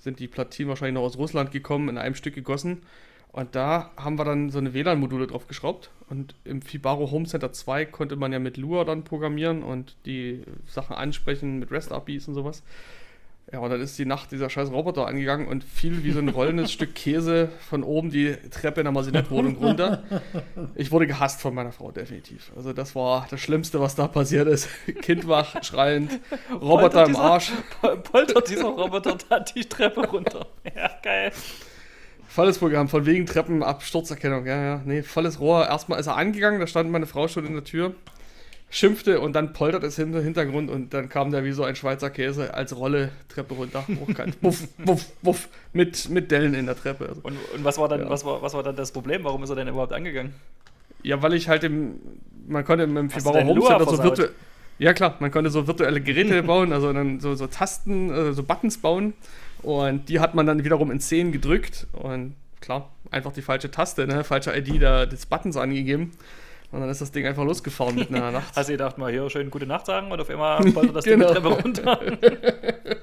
sind die Platinen wahrscheinlich noch aus Russland gekommen, in einem Stück gegossen. Und da haben wir dann so eine WLAN-Module drauf geschraubt. Und im Fibaro Home Center 2 konnte man ja mit Lua dann programmieren und die Sachen ansprechen mit REST-APIs und sowas. Ja, und dann ist die Nacht dieser scheiß Roboter angegangen und fiel wie so ein rollendes Stück Käse von oben die Treppe in der Masinett-Wohnung runter. Ich wurde gehasst von meiner Frau, definitiv. Also das war das Schlimmste, was da passiert ist. Kind wach, schreiend, Roboter im Arsch. Poltert dieser Roboter da die Treppe runter. Ja, geil. Volles Programm, von wegen Treppenabsturzerkennung. Ja, ja, nee, volles Rohr. Erstmal ist er angegangen, da stand meine Frau schon in der Tür schimpfte und dann poltert es im Hintergrund und dann kam der wie so ein Schweizer Käse als Rolle Treppe runter, hochkant, wuff, wuff, wuff, mit, mit Dellen in der Treppe. Also. Und, und, was war dann, ja. was war, was war dann das Problem? Warum ist er denn überhaupt angegangen? Ja, weil ich halt im, man konnte im Fibaro Home Center so virtuell, ja klar, man konnte so virtuelle Geräte bauen, also dann so, so Tasten, also so Buttons bauen und die hat man dann wiederum in 10 gedrückt und klar, einfach die falsche Taste, ne, falsche ID da, des Buttons angegeben. Und dann ist das Ding einfach losgefahren mitten in der Nacht. Hast du gedacht, mal hier schön gute Nacht sagen und auf einmal poltert das genau. Ding die Treppe runter.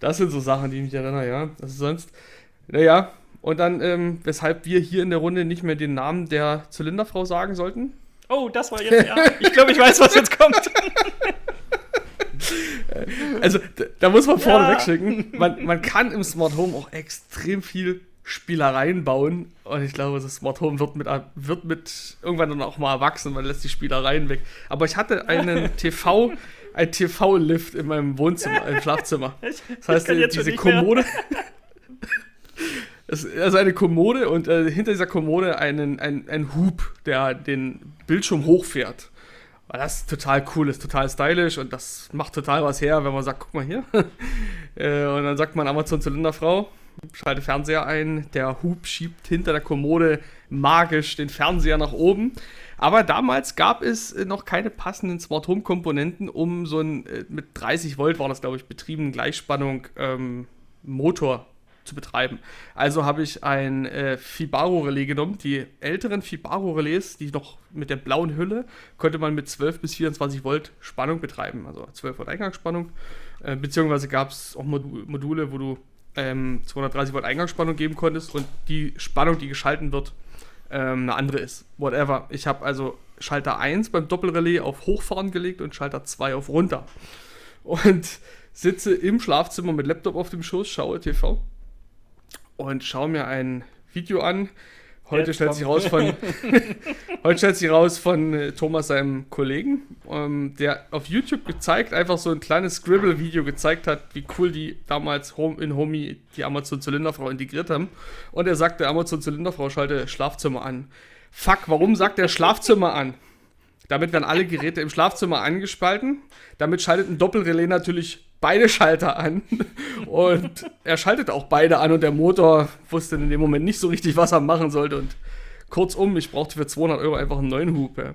das sind so Sachen, die mich erinnern, ja. Also sonst, naja. Und dann, ähm, weshalb wir hier in der Runde nicht mehr den Namen der Zylinderfrau sagen sollten. Oh, das war jetzt, ja. Ich glaube, ich weiß, was jetzt kommt. also, da muss man vorne ja. wegschicken. Man, man kann im Smart Home auch extrem viel Spielereien bauen. Und ich glaube, das Smart Home wird mit, wird mit irgendwann dann auch mal erwachsen, man lässt die Spielereien weg. Aber ich hatte einen TV, ein TV-Lift in meinem Wohnzimmer, im Schlafzimmer. Das heißt, die, diese Kommode. Es ist also eine Kommode und äh, hinter dieser Kommode einen, ein, ein Hub, der den Bildschirm hochfährt. Weil das total cool ist, total stylisch und das macht total was her, wenn man sagt, guck mal hier. äh, und dann sagt man Amazon Zylinderfrau, schalte Fernseher ein, der Hub schiebt hinter der Kommode magisch den Fernseher nach oben. Aber damals gab es noch keine passenden Smart Home Komponenten, um so ein äh, mit 30 Volt war das glaube ich betrieben Gleichspannung ähm, Motor zu betreiben. Also habe ich ein äh, Fibaro Relais genommen. Die älteren Fibaro Relais, die noch mit der blauen Hülle, konnte man mit 12 bis 24 Volt Spannung betreiben, also 12 Volt Eingangsspannung. Äh, beziehungsweise gab es auch Module, wo du ähm, 230 Volt Eingangsspannung geben konntest und die Spannung, die geschalten wird, ähm, eine andere ist. Whatever. Ich habe also Schalter 1 beim Doppelrelais auf Hochfahren gelegt und Schalter 2 auf runter. Und sitze im Schlafzimmer mit Laptop auf dem Schoß, schaue TV und schaue mir ein Video an, Heute Jetzt stellt sich raus von heute stellt sich raus von äh, Thomas seinem Kollegen, ähm, der auf YouTube gezeigt einfach so ein kleines Scribble-Video gezeigt hat, wie cool die damals Home in Homey die Amazon Zylinderfrau integriert haben. Und er sagte, Amazon Zylinderfrau schalte Schlafzimmer an. Fuck, warum sagt er Schlafzimmer an? Damit werden alle Geräte im Schlafzimmer angespalten. Damit schaltet ein Doppelrelais natürlich beide Schalter an und er schaltet auch beide an und der Motor wusste in dem Moment nicht so richtig, was er machen sollte und kurzum, ich brauchte für 200 Euro einfach einen neuen. Ja.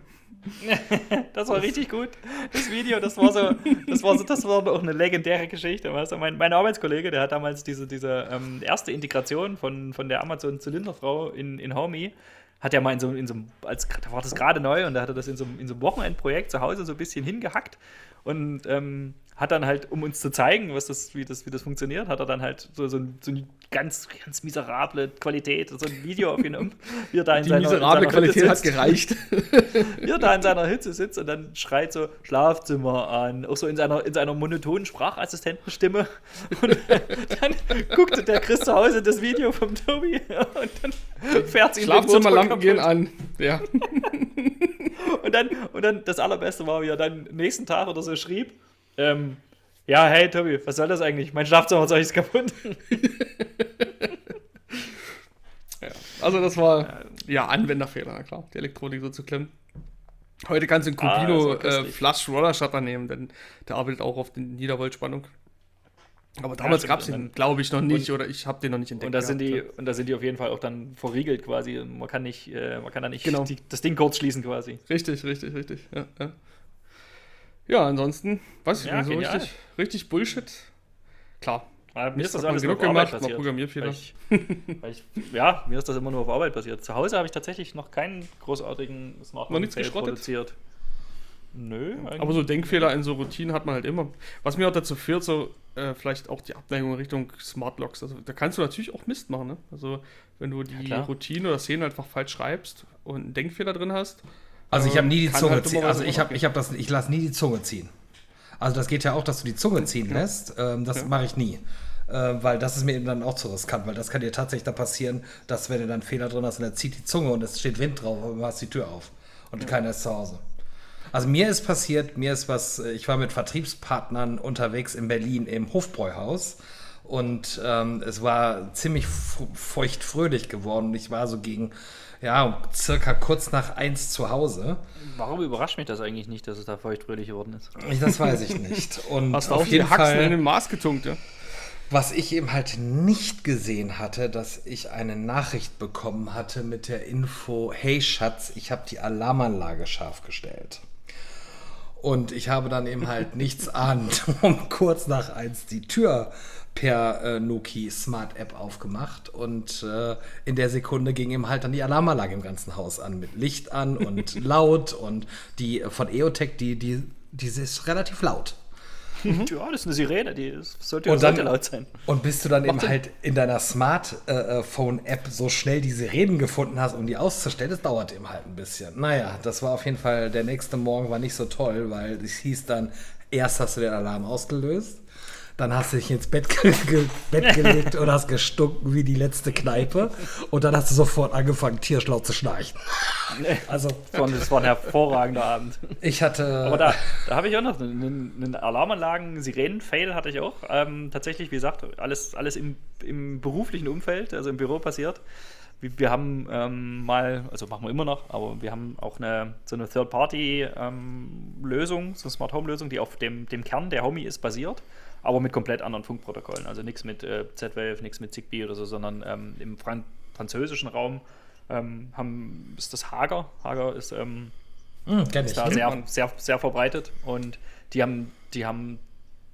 das war richtig gut. Das Video, das war so, das war so, das war auch eine legendäre Geschichte. Weißt du? mein, mein Arbeitskollege, der hat damals diese, diese ähm, erste Integration von, von der Amazon Zylinderfrau in, in Homey, hat er mal in so, in so als da war das gerade neu und da hat er das in so, in so einem Wochenendprojekt zu Hause so ein bisschen hingehackt und ähm, hat dann halt, um uns zu zeigen, was das, wie, das, wie das funktioniert, hat er dann halt so, so, so eine ganz, ganz miserable Qualität, so ein Video aufgenommen, wie er da in Die seiner, miserable in seiner Qualität hat gereicht. wie er da in seiner Hitze sitzt und dann schreit so Schlafzimmer an, auch so in seiner, in seiner monotonen Sprachassistentenstimme. Und dann guckte der Chris zu Hause das Video vom Tobi und dann fährt sie Schlafzimmerlampen gehen an. Ja. und, dann, und dann das Allerbeste war, wie er dann nächsten Tag oder so schrieb, ähm, ja, hey Tobi, was soll das eigentlich? Mein Schlafzimmer ist euch kaputt. ja, also das war ja Anwenderfehler, klar, die Elektronik so zu klemmen. Heute kannst du einen Cubino ah, äh, Flush Roller Shutter nehmen, denn der arbeitet auch auf den Niedervoltspannung. Aber damals ja, gab es den, glaube ich, noch nicht und, oder ich habe den noch nicht entdeckt. Und da, sind die, und da sind die auf jeden Fall auch dann verriegelt quasi. Man kann, nicht, äh, man kann da nicht genau. die, das Ding kurz schließen quasi. Richtig, richtig, richtig. Ja, ja. Ansonsten, weiß ich ja, nicht, so richtig, richtig Bullshit. Klar. Ja, mir ist das alles genug gemacht, mal Programmierfehler. Weil ich, weil ich, ja, mir ist das immer nur auf Arbeit passiert. Zu Hause habe ich tatsächlich noch keinen großartigen Smartphone produziert. Nö. Aber so Denkfehler in so Routinen hat man halt immer. Was mir auch dazu führt, so äh, vielleicht auch die Abneigung in Richtung Smart Locks. Also da kannst du natürlich auch Mist machen. Ne? Also wenn du die ja, Routine oder Szene einfach falsch schreibst und einen Denkfehler drin hast, also ich habe nie die Zunge halt ziehen. Also ich habe ich habe das ich lasse nie die Zunge ziehen. Also das geht ja auch, dass du die Zunge ziehen lässt. Ähm, das ja. mache ich nie. Äh, weil das ist mir eben dann auch zu riskant, weil das kann dir tatsächlich dann passieren, dass wenn du dann Fehler drin hast und er zieht die Zunge und es steht Wind drauf, aber du hast die Tür auf und ja. keiner ist zu Hause. Also mir ist passiert, mir ist was, ich war mit Vertriebspartnern unterwegs in Berlin im Hofbräuhaus und ähm, es war ziemlich feuchtfröhlich geworden. Ich war so gegen ja, circa kurz nach eins zu Hause. Warum überrascht mich das eigentlich nicht, dass es da feuchtfröhlich geworden ist? Das weiß ich nicht. Und Hast du auf jeden die Haxen Fall, in den Maß getunkt, ja? Was ich eben halt nicht gesehen hatte, dass ich eine Nachricht bekommen hatte mit der Info, hey Schatz, ich habe die Alarmanlage scharf gestellt. Und ich habe dann eben halt nichts ahnend um kurz nach eins die Tür per äh, Noki Smart App aufgemacht und äh, in der Sekunde ging ihm halt dann die Alarmanlage im ganzen Haus an mit Licht an und laut und die von EOTech, die, die, die ist relativ laut. Mhm. Ja, das ist eine Sirene, die sollte, und dann, sollte laut sein. Und bis du dann Macht eben halt in deiner Smartphone-App äh, so schnell die Sirenen gefunden hast, um die auszustellen, das dauert eben halt ein bisschen. Naja, das war auf jeden Fall, der nächste Morgen war nicht so toll, weil es hieß dann, erst hast du den Alarm ausgelöst, dann hast du dich ins Bett, ge ge Bett gelegt und hast gestunken wie die letzte Kneipe. Und dann hast du sofort angefangen, tierschlau zu schnarchen. Also, das war ein hervorragender Abend. Ich hatte. Aber da, da habe ich auch noch einen, einen Alarmanlagen-Sirenen-Fail hatte ich auch. Ähm, tatsächlich, wie gesagt, alles, alles im, im beruflichen Umfeld, also im Büro passiert wir haben ähm, mal, also machen wir immer noch, aber wir haben auch eine, so eine Third-Party-Lösung, ähm, so eine Smart Home-Lösung, die auf dem, dem Kern der Homie ist basiert aber mit komplett anderen Funkprotokollen. Also nichts mit äh, Z-Wave, nichts mit Zigbee oder so, sondern ähm, im Fran französischen Raum ähm, haben, ist das Hager. Hager ist, ähm, mm, ist da sehr, sehr, sehr verbreitet und die haben, die haben,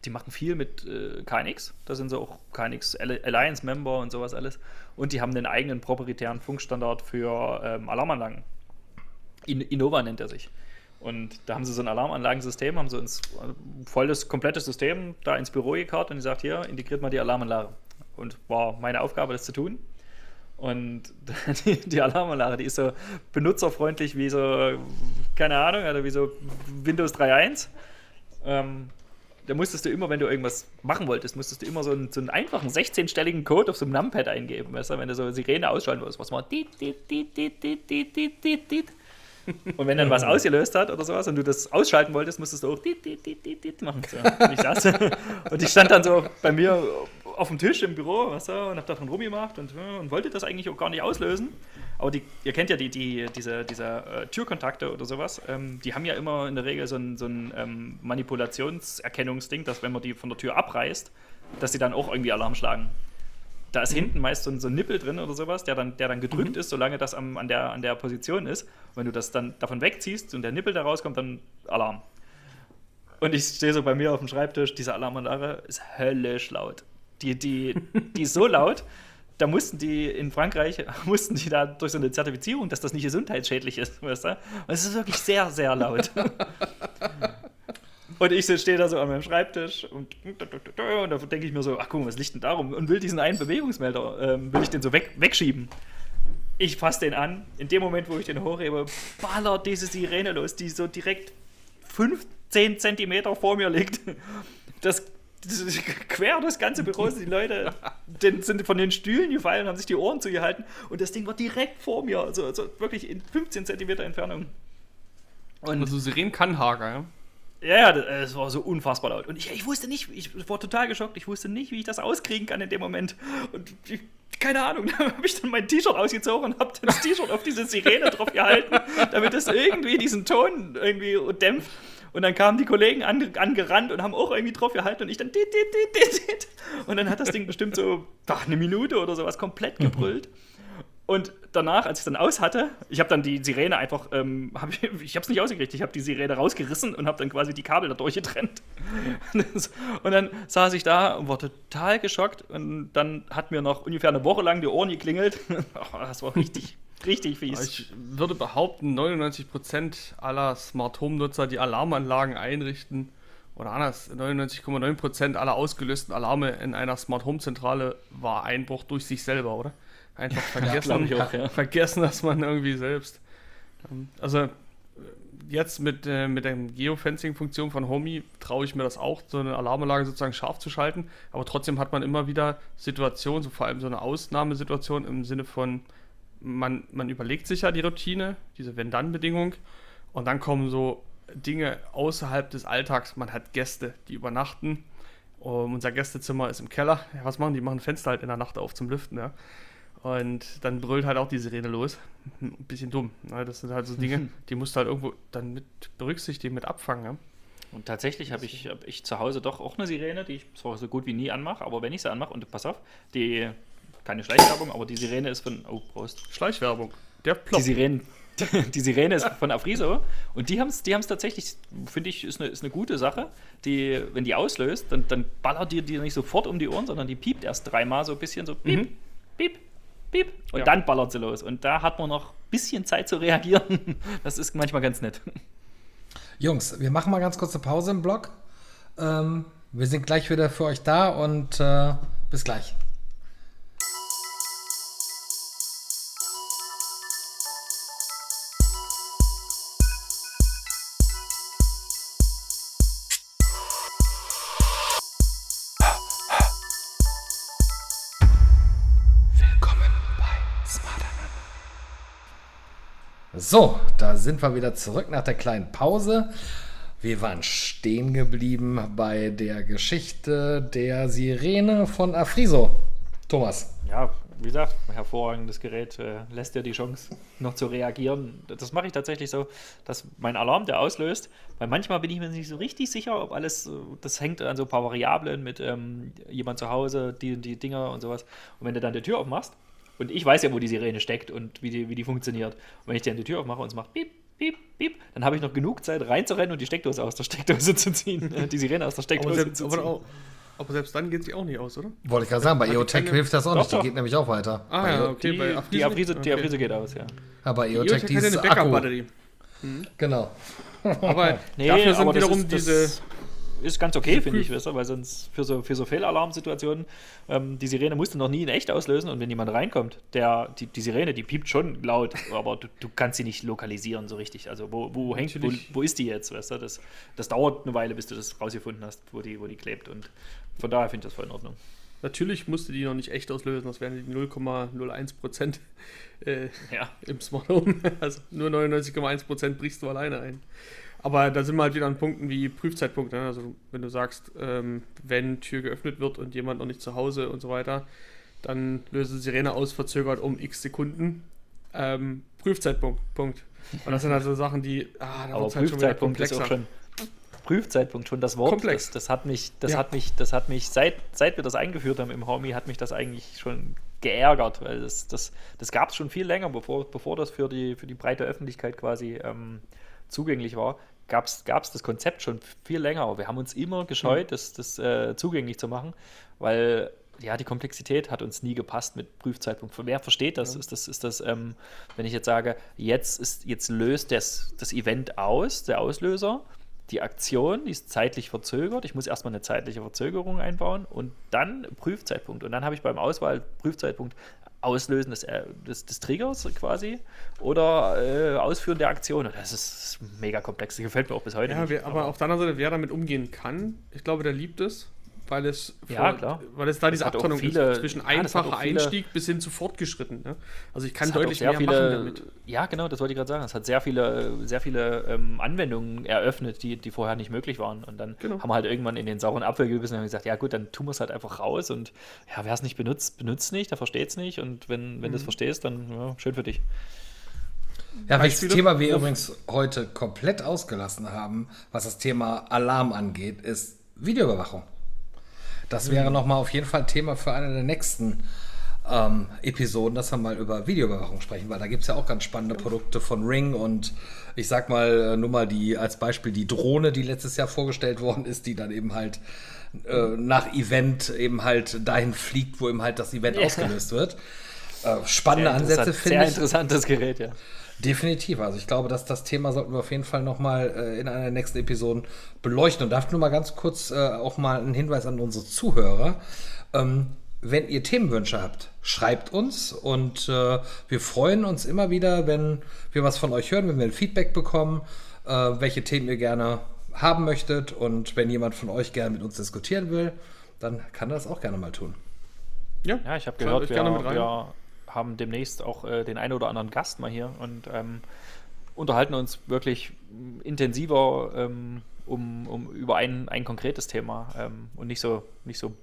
die machen viel mit äh, KNX. Da sind sie auch KNX Alliance-Member und sowas alles. Und die haben einen eigenen proprietären Funkstandard für ähm, Alarmanlagen. In Innova nennt er sich. Und da haben sie so ein Alarmanlagensystem, haben so ins volles, komplettes System da ins Büro gekarrt und gesagt, hier, integriert mal die Alarmanlage. Und war meine Aufgabe, das zu tun. Und die, die Alarmanlage, die ist so benutzerfreundlich wie so, keine Ahnung, oder wie so Windows 3.1. Ähm, da musstest du immer, wenn du irgendwas machen wolltest, musstest du immer so einen, so einen einfachen 16-stelligen Code auf so einem Numpad eingeben, weißt du, wenn du so Sirene ausschalten wolltest, was dit, und wenn dann was ausgelöst hat oder sowas und du das ausschalten wolltest, musstest du auch dit, dit, dit, dit, machen. So, und, ich saß, und ich stand dann so bei mir auf dem Tisch im Büro weißt du, und hab da dran rumgemacht und, und wollte das eigentlich auch gar nicht auslösen. Aber die, ihr kennt ja die, die, diese, diese äh, Türkontakte oder sowas, ähm, die haben ja immer in der Regel so ein, so ein ähm, Manipulationserkennungsding, dass wenn man die von der Tür abreißt, dass sie dann auch irgendwie Alarm schlagen da ist mhm. hinten meist so ein, so ein, Nippel drin oder sowas, der dann, der dann gedrückt mhm. ist, solange das am, an, der, an der Position ist. Und wenn du das dann davon wegziehst und der Nippel da rauskommt, dann Alarm. Und ich stehe so bei mir auf dem Schreibtisch, diese Alarmanlage ist höllisch laut. Die, die, die ist so laut, da mussten die in Frankreich, mussten die da durch so eine Zertifizierung, dass das nicht gesundheitsschädlich ist, weißt du? Und es ist wirklich sehr, sehr laut. und ich stehe da so an meinem Schreibtisch und, und da denke ich mir so, ach guck mal, was liegt denn darum? Und will diesen einen Bewegungsmelder, ähm, will ich den so weg, wegschieben. Ich fasse den an. In dem Moment, wo ich den hochhebe, ballert diese Sirene los, die so direkt 15 Zentimeter vor mir liegt. Das quer das ganze Büro die Leute den, sind von den Stühlen gefallen und haben sich die Ohren zugehalten und das Ding war direkt vor mir, also, also wirklich in 15 Zentimeter Entfernung. Und also Sirenen kann Hager, ja? Ja, es war so unfassbar laut. Und ich, ich wusste nicht, ich war total geschockt, ich wusste nicht, wie ich das auskriegen kann in dem Moment. Und ich, keine Ahnung, da habe ich dann mein T-Shirt ausgezogen und habe das T-Shirt auf diese Sirene drauf gehalten, damit es irgendwie diesen Ton irgendwie dämpft. Und dann kamen die Kollegen an, angerannt und haben auch irgendwie drauf gehalten und ich dann. Und dann hat das Ding bestimmt so ach, eine Minute oder sowas komplett gebrüllt. Und danach, als ich dann aus hatte, ich habe dann die Sirene einfach, ähm, hab ich, ich habe es nicht ausgekriegt, ich habe die Sirene rausgerissen und habe dann quasi die Kabel da durchgetrennt. und dann saß ich da und war total geschockt und dann hat mir noch ungefähr eine Woche lang die Ohren geklingelt. oh, das war richtig, Richtig fies. Ich würde behaupten, 99% aller Smart Home Nutzer, die Alarmanlagen einrichten, oder anders, 99,9% aller ausgelösten Alarme in einer Smart Home Zentrale war Einbruch durch sich selber, oder? Einfach vergessen, ja, auch, ja. vergessen, dass man irgendwie selbst. Ähm, also jetzt mit, äh, mit der Geofencing-Funktion von Homey traue ich mir das auch, so eine Alarmanlage sozusagen scharf zu schalten. Aber trotzdem hat man immer wieder Situationen, so vor allem so eine Ausnahmesituation im Sinne von, man, man überlegt sich ja die Routine, diese Wenn-Dann-Bedingung, und dann kommen so Dinge außerhalb des Alltags. Man hat Gäste, die übernachten. Um, unser Gästezimmer ist im Keller. Ja, was machen die? Machen Fenster halt in der Nacht auf zum Lüften, ja. Und dann brüllt halt auch die Sirene los. Ein bisschen dumm. Ne? Das sind halt so Dinge, die musst du halt irgendwo dann mit berücksichtigen, mit abfangen. Ja? Und tatsächlich habe ich, hab ich zu Hause doch auch eine Sirene, die ich zwar so gut wie nie anmache, aber wenn ich sie anmache, und pass auf, die keine Schleichwerbung, aber die Sirene ist von. Oh, Prost. Schleichwerbung. Der Plop. Die Sirene, die Sirene ist von Afriso und die haben es die tatsächlich, finde ich, ist eine, ist eine gute Sache. Die, wenn die auslöst, dann, dann ballert die dir nicht sofort um die Ohren, sondern die piept erst dreimal so ein bisschen so piep, mhm. piep, piep und ja. dann ballert sie los. Und da hat man noch ein bisschen Zeit zu reagieren. Das ist manchmal ganz nett. Jungs, wir machen mal ganz kurz eine Pause im Blog. Ähm, wir sind gleich wieder für euch da und äh, bis gleich. So, da sind wir wieder zurück nach der kleinen Pause. Wir waren stehen geblieben bei der Geschichte der Sirene von Afriso. Thomas. Ja, wie gesagt, hervorragendes Gerät, äh, lässt dir die Chance, noch zu reagieren. Das mache ich tatsächlich so, dass mein Alarm, der auslöst, weil manchmal bin ich mir nicht so richtig sicher, ob alles, das hängt an so ein paar Variablen mit ähm, jemand zu Hause, die die Dinger und sowas. Und wenn du dann die Tür aufmachst, und ich weiß ja, wo die Sirene steckt und wie die, wie die funktioniert. Und wenn ich dann die Tür aufmache und es macht piep, piep, piep, dann habe ich noch genug Zeit reinzurennen und die Steckdose aus der Steckdose zu ziehen. die Sirene aus der Steckdose aber selbst, zu ziehen. Aber, aber selbst dann geht sie auch nicht aus, oder? Wollte ich gerade sagen, bei EOTech hilft das auch doch, nicht. Die doch. geht nämlich auch weiter. Ah, ja, okay. Die, bei die, Afrise, okay. die Afrise geht aus, ja. Aber EOTech, die, EOTech hat eine Backup-Batterie. Mhm. Genau. aber nee, dafür sind wiederum ist, diese ist ganz okay, finde ich, weißt du, weil sonst für so, für so Fehlalarmsituationen, ähm, die Sirene musst du noch nie in echt auslösen und wenn jemand reinkommt, der, die, die Sirene, die piept schon laut, aber du, du kannst sie nicht lokalisieren so richtig. Also wo, wo hängt, wo, wo, ist die jetzt, weißt du? Das, das dauert eine Weile, bis du das rausgefunden hast, wo die, wo die klebt und von daher finde ich das voll in Ordnung. Natürlich musst du die noch nicht echt auslösen, das wären die 0,01 Prozent äh, ja. im Smart Home. Also nur 99,1 Prozent brichst du alleine ein. Aber da sind wir halt wieder an Punkten wie Prüfzeitpunkte. Ne? Also wenn du sagst, ähm, wenn Tür geöffnet wird und jemand noch nicht zu Hause und so weiter, dann löse Sirene aus, verzögert um x Sekunden. Ähm, Prüfzeitpunkt, Punkt. Und das sind also Sachen, die, ah, da wird halt schon wieder komplexer. Ist auch schon Prüfzeitpunkt schon das Wort. Komplex. Das, das hat mich, das ja. hat mich, das hat mich, seit, seit wir das eingeführt haben im Homie, hat mich das eigentlich schon geärgert, weil das, das, das gab es schon viel länger, bevor, bevor das für die, für die breite Öffentlichkeit quasi ähm, zugänglich war gab es das Konzept schon viel länger. Aber wir haben uns immer gescheut, mhm. das, das äh, zugänglich zu machen, weil ja, die Komplexität hat uns nie gepasst mit Prüfzeitpunkt. Wer versteht das? Ja. Ist das, ist das ähm, wenn ich jetzt sage, jetzt, ist, jetzt löst das, das Event aus, der Auslöser, die Aktion, die ist zeitlich verzögert. Ich muss erstmal eine zeitliche Verzögerung einbauen und dann Prüfzeitpunkt. Und dann habe ich beim Auswahl-Prüfzeitpunkt Auslösen des, des, des Triggers quasi oder äh, Ausführen der Aktion. Das ist mega komplex. Das gefällt mir auch bis heute. Ja, wer, aber, aber auf der anderen Seite, wer damit umgehen kann, ich glaube, der liebt es weil es, ja, klar. weil es da diese Abtrennung viele, ist zwischen einfacher ja, Einstieg bis hin zu fortgeschritten. Ne? Also ich kann deutlich mehr viele, machen damit. Ja, genau, das wollte ich gerade sagen. Es hat sehr viele, sehr viele ähm, Anwendungen eröffnet, die, die vorher nicht möglich waren. Und dann genau. haben wir halt irgendwann in den sauren Apfel gebissen und haben gesagt, ja gut, dann tun wir es halt einfach raus. Und ja, wer es nicht benutzt, benutzt nicht, der versteht es nicht. Und wenn, wenn mhm. du es verstehst, dann ja, schön für dich. Ja, welches Thema wir übrigens heute komplett ausgelassen haben, was das Thema Alarm angeht, ist Videoüberwachung. Das wäre nochmal auf jeden Fall Thema für eine der nächsten ähm, Episoden, dass wir mal über Videoüberwachung sprechen, weil da gibt es ja auch ganz spannende Produkte von Ring und ich sag mal äh, nur mal die als Beispiel die Drohne, die letztes Jahr vorgestellt worden ist, die dann eben halt äh, nach Event eben halt dahin fliegt, wo eben halt das Event ja. ausgelöst wird. Äh, spannende Ansätze finde ich. Sehr interessantes Gerät, ja. Definitiv. Also ich glaube, dass das Thema sollten wir auf jeden Fall nochmal äh, in einer der nächsten Episoden beleuchten. Und darf nur mal ganz kurz äh, auch mal einen Hinweis an unsere Zuhörer. Ähm, wenn ihr Themenwünsche habt, schreibt uns und äh, wir freuen uns immer wieder, wenn wir was von euch hören, wenn wir ein Feedback bekommen, äh, welche Themen ihr gerne haben möchtet und wenn jemand von euch gerne mit uns diskutieren will, dann kann er das auch gerne mal tun. Ja, ja ich habe gehört, wir, wir haben demnächst auch äh, den einen oder anderen Gast mal hier und ähm, unterhalten uns wirklich intensiver ähm, um, um, über ein, ein konkretes Thema ähm, und nicht so, nicht so,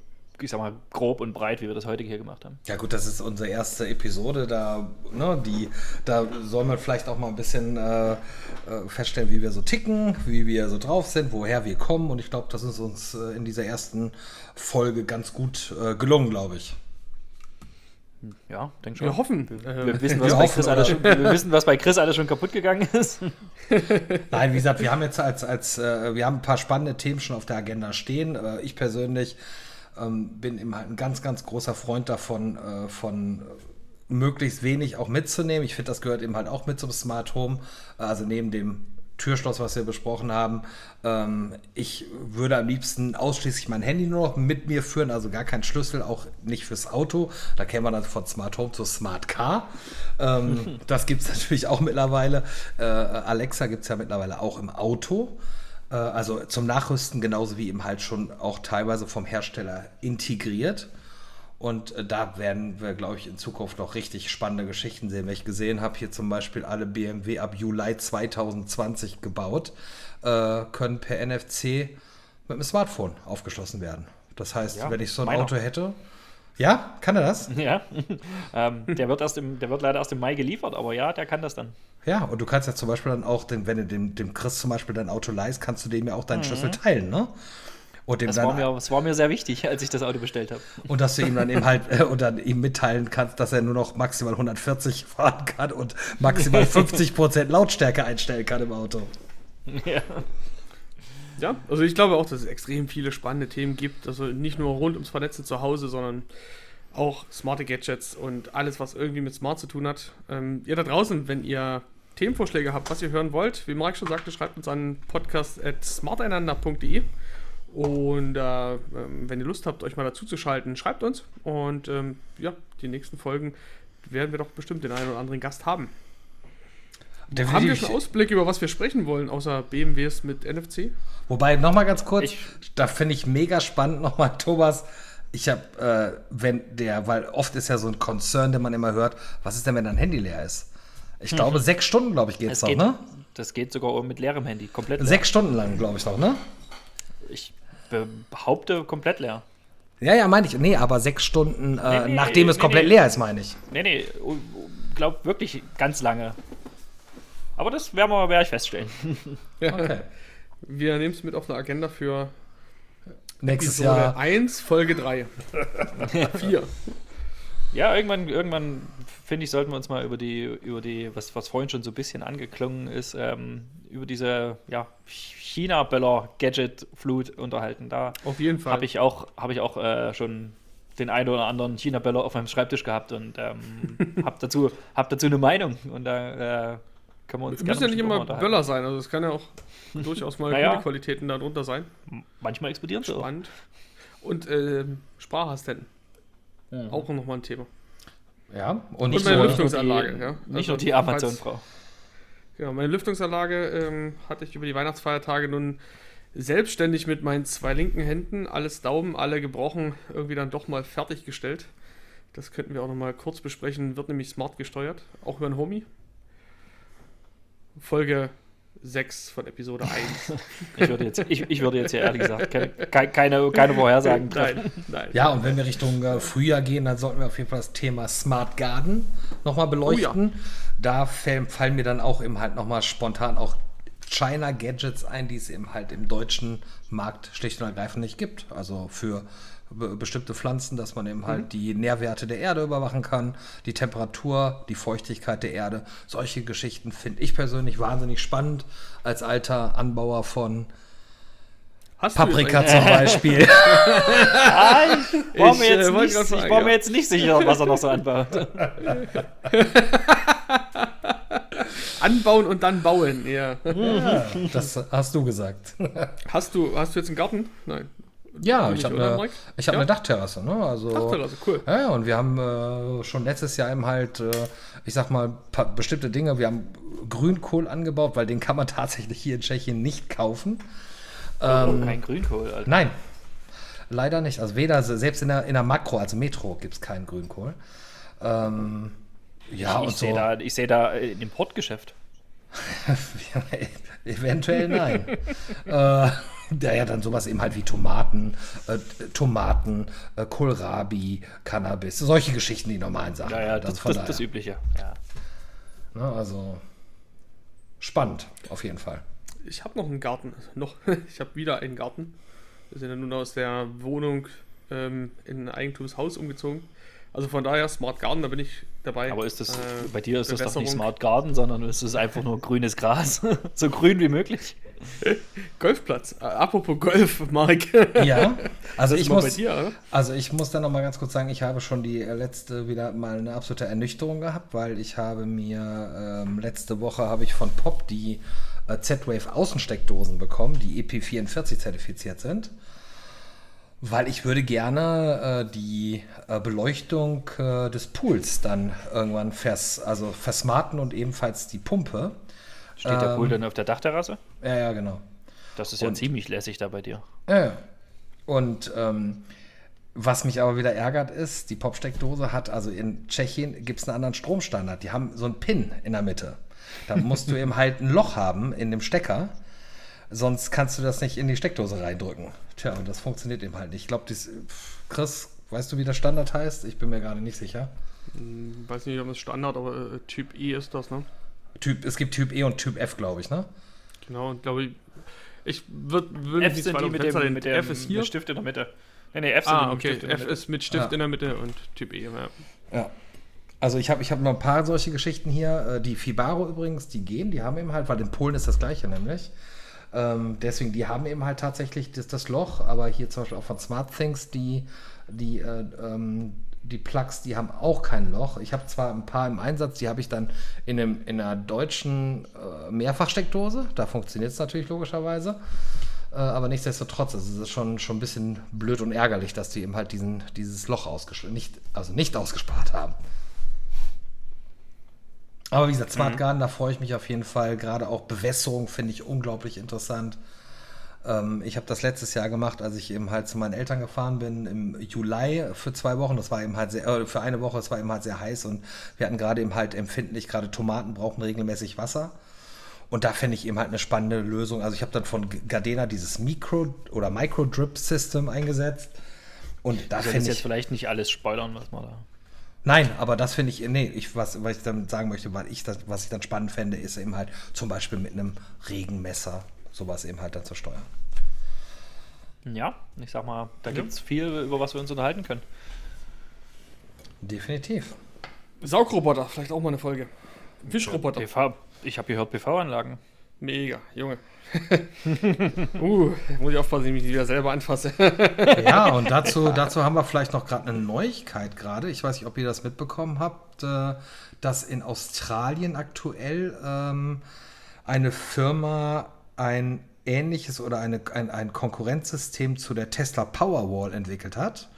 ich sag mal, grob und breit, wie wir das heute hier gemacht haben. Ja gut, das ist unsere erste Episode, da, ne, die, da soll man vielleicht auch mal ein bisschen äh, äh feststellen, wie wir so ticken, wie wir so drauf sind, woher wir kommen und ich glaube, das ist uns äh, in dieser ersten Folge ganz gut äh, gelungen, glaube ich. Ja, denke schon. Wir hoffen. Wir, wir, wissen, was wir, hoffen, schon, wir, wissen, was bei Chris alles schon kaputt gegangen ist. Nein, wie gesagt, wir haben jetzt als, als äh, wir haben ein paar spannende Themen schon auf der Agenda stehen. Äh, ich persönlich ähm, bin immer ein ganz, ganz großer Freund davon, äh, von möglichst wenig auch mitzunehmen. Ich finde, das gehört eben halt auch mit zum Smart Home. Also neben dem Türschloss, was wir besprochen haben. Ähm, ich würde am liebsten ausschließlich mein Handy nur noch mit mir führen, also gar keinen Schlüssel, auch nicht fürs Auto. Da käme man dann von Smart Home zu Smart Car. Ähm, das gibt es natürlich auch mittlerweile. Äh, Alexa gibt es ja mittlerweile auch im Auto. Äh, also zum Nachrüsten genauso wie eben halt schon auch teilweise vom Hersteller integriert. Und äh, da werden wir, glaube ich, in Zukunft noch richtig spannende Geschichten sehen. Wenn ich gesehen habe, hier zum Beispiel alle BMW ab Juli 2020 gebaut, äh, können per NFC mit dem Smartphone aufgeschlossen werden. Das heißt, ja, wenn ich so ein. Auto hätte, ja, kann er das? Ja, ähm, der, wird erst im, der wird leider erst im Mai geliefert, aber ja, der kann das dann. Ja, und du kannst ja zum Beispiel dann auch, den, wenn du dem, dem Chris zum Beispiel dein Auto leihst, kannst du dem ja auch deinen mhm. Schlüssel teilen, ne? Und dem das, dann, war mir, das war mir sehr wichtig, als ich das Auto bestellt habe. Und dass du ihm dann eben halt äh, und dann ihm mitteilen kannst, dass er nur noch maximal 140 fahren kann und maximal 50% Lautstärke einstellen kann im Auto. Ja. Ja, also ich glaube auch, dass es extrem viele spannende Themen gibt. Also nicht nur rund ums Vernetzen zu Hause, sondern auch smarte Gadgets und alles, was irgendwie mit Smart zu tun hat. Ähm, ihr da draußen, wenn ihr Themenvorschläge habt, was ihr hören wollt, wie Marc schon sagte, schreibt uns an podcast.smarteinander.de. Und äh, ähm, wenn ihr Lust habt, euch mal dazu zu schalten, schreibt uns. Und ähm, ja, die nächsten Folgen werden wir doch bestimmt den einen oder anderen Gast haben. Definitiv. Haben wir schon Ausblick, über was wir sprechen wollen, außer BMWs mit NFC? Wobei, nochmal ganz kurz, ich, da finde ich mega spannend nochmal, Thomas. Ich habe, äh, wenn der, weil oft ist ja so ein Concern, den man immer hört, was ist denn, wenn dein Handy leer ist? Ich mhm. glaube, sechs Stunden, glaube ich, geht's es noch, geht, ne? Das geht sogar mit leerem Handy, komplett. Leer. Sechs Stunden lang, glaube ich, noch, ne? Ich behaupte komplett leer. Ja, ja, meine ich. Nee, aber sechs Stunden, äh, nee, nee, nachdem es komplett nee, leer ist, meine ich. Nee, nee, glaub wirklich ganz lange. Aber das werden wir, werde ich feststellen. ja. Okay. Wir nehmen es mit auf eine Agenda für nächstes Episode Jahr 1, Folge 3. 4. Ja, irgendwann, irgendwann finde ich, sollten wir uns mal über die, über die, was, was vorhin schon so ein bisschen angeklungen ist, ähm, über diese ja, China-Böller-Gadget-Flut unterhalten. Da Auf jeden Fall. Habe ich auch, hab ich auch äh, schon den einen oder anderen China-Böller auf meinem Schreibtisch gehabt und ähm, habe dazu, hab dazu eine Meinung. Und da äh, können wir uns Es müssen ja nicht immer. Böller sein, also es kann ja auch durchaus mal Naja. gute Qualitäten darunter sein. Manchmal explodieren sie auch. Spannend. Und ähm, Sprachassistenten, Mhm. auch nochmal ein Thema. Ja, und Und nicht meine nur, Lüftungsanlage, ja. Nicht Also, nur die Amazon-Frau. Genau, meine Lüftungsanlage ähm, hatte ich über die Weihnachtsfeiertage nun selbstständig mit meinen zwei linken Händen, alles Daumen, alle gebrochen, irgendwie dann doch mal fertiggestellt. Das könnten wir auch noch mal kurz besprechen. Wird nämlich smart gesteuert, auch über ein Homie. Folge 6 von Episode 1. Ich würde jetzt, ich, ich würde jetzt hier ehrlich gesagt keine, keine, keine, Vorhersagen treffen. nein, nein. ja, und wenn wir Richtung äh, Frühjahr gehen, dann sollten wir auf jeden Fall das Thema Smart Garden nochmal beleuchten. Da fällen, fallen mir dann auch eben halt nochmal spontan auch China Gadgets ein, die es eben halt im deutschen Markt schlicht und ergreifend nicht gibt. Also für be bestimmte Pflanzen, dass man eben halt die Nährwerte der Erde überwachen kann, die Temperatur, die Feuchtigkeit der Erde. Solche Geschichten finde ich persönlich wahnsinnig spannend als alter Anbauer von Hast Paprika zum Beispiel. Ah, ich war, mir, jetzt äh, nicht, grad ich sagen, war ja. mir jetzt nicht sicher, was er noch so anbaut. Anbauen und dann bauen, ja. Das hast du gesagt. Hast du, hast du jetzt einen Garten? Nein. Ja, ich habe eine, ich hab Ja? eine Dachterrasse. Ne? Also, Dachterrasse, cool. Ja, und wir haben äh, schon letztes Jahr eben halt, äh, ich sag mal, bestimmte Dinge. Wir haben Grünkohl angebaut, weil den kann man tatsächlich hier in Tschechien nicht kaufen. Ähm, Kein Grünkohl, Alter. Nein, leider nicht. Also weder, selbst in der, in der Makro, also Metro, gibt es keinen Grünkohl. Ähm, ja, ich und so. sehe da, ich seh da äh, ein Importgeschäft. Eventuell nein. äh, da ja dann sowas eben halt wie Tomaten, äh, Tomaten, äh, Kohlrabi, Cannabis, solche Geschichten, die normalen Sachen. Ja, ja, das, das, das daher, Übliche. Ja. ne, also spannend, auf jeden Fall. Ich habe noch einen Garten. Noch. Ich habe wieder einen Garten. Wir sind ja nun aus der Wohnung ähm, in ein Eigentumshaus umgezogen. Also von daher Smart Garden, da bin ich dabei. Aber ist das, Äh, bei dir ist das doch nicht. Smart Garden, sondern ist es einfach nur grünes Gras. so grün wie möglich. Golfplatz. Apropos Golf, Marc. Ja, also ich mal bei muss, dir, also ich muss dann noch mal ganz kurz sagen, ich habe schon die äh, letzte wieder mal eine absolute Ernüchterung gehabt, weil ich habe mir ähm, letzte Woche habe ich von Pop die äh, Z-Wave Außensteckdosen bekommen, die EP44 zertifiziert sind. Weil ich würde gerne äh, die äh, Beleuchtung äh, des Pools dann irgendwann vers, also versmarten und ebenfalls die Pumpe. Steht der Ähm. Pool dann auf der Dachterrasse? Ja, ja, genau. Das ist ja und- ziemlich lässig da bei dir. Ja, ja. Und ähm, was mich aber wieder ärgert ist, die Popsteckdose hat, also in Tschechien gibt es einen anderen Stromstandard. Die haben so einen Pin in der Mitte. Da musst du eben halt ein Loch haben in dem Stecker, sonst kannst du das nicht in die Steckdose reindrücken. Tja, und das funktioniert eben halt nicht. Ich glaube, Chris, weißt du, wie der Standard heißt? Ich bin mir gerade nicht sicher. Hm, Weiß nicht, ob das Standard, aber äh, Typ E ist das, ne? Typ, es gibt Typ E und Typ F, glaube ich, ne? Genau, und glaube ich. Ich würd, will F sind die mit dem, mit dem F ist hier. mit Stift in der Mitte. Nee, nee, F sind die Ah, mit dem okay. Stift in der F ist mit Stift Ja. in der Mitte und Typ E, ja. Ja. Also ich habe ich hab noch ein paar solche Geschichten hier. Äh, Die Fibaro übrigens, die gehen, die haben eben halt, weil in Polen ist das gleiche nämlich. Ähm, deswegen, die haben eben halt tatsächlich das, das Loch, aber hier zum Beispiel auch von Smart Things, die, die, äh, ähm, die Plugs, die haben auch kein Loch. Ich habe zwar ein paar im Einsatz, die habe ich dann in, einem, in einer deutschen äh, Mehrfachsteckdose. Da funktioniert es natürlich logischerweise. Äh, aber nichtsdestotrotz, also es ist schon, schon ein bisschen blöd und ärgerlich, dass die eben halt diesen, dieses Loch ausgespart, nicht, also nicht ausgespart haben. Aber wie gesagt, Smart Garden, da freue ich mich auf jeden Fall. Gerade auch Bewässerung finde ich unglaublich interessant. Ähm, ich habe das letztes Jahr gemacht, als ich eben halt zu meinen Eltern gefahren bin, im Juli für zwei Wochen. Das war eben halt sehr, äh, für eine Woche, es war eben halt sehr heiß und wir hatten gerade eben halt empfindlich, gerade Tomaten brauchen regelmäßig Wasser. Und da fände ich eben halt eine spannende Lösung. Also ich habe dann von Gardena dieses Micro- oder Micro-Drip-System eingesetzt. Und da Ich will finde jetzt ich. vielleicht nicht alles spoilern, was man da. Nein, aber das finde ich, nee, ich, was, was ich damit sagen möchte, weil ich das, was ich dann spannend fände, ist eben halt zum Beispiel mit einem Regenmesser sowas eben halt dann zu steuern. Ja, ich sag mal, da gibt es viel, über was wir uns unterhalten können. Definitiv. Saugroboter, vielleicht auch mal eine Folge. Fischroboter. PV, ich habe gehört PV-Anlagen. Mega, Junge. uh, muss ich aufpassen, dass ich mich wieder selber anfasse. Ja, und dazu, dazu haben wir vielleicht noch gerade eine Neuigkeit gerade. Ich weiß nicht, ob ihr das mitbekommen habt, äh, dass in Australien aktuell ähm, eine Firma ein ähnliches oder eine, ein, ein Konkurrenzsystem zu der Tesla Powerwall entwickelt hat.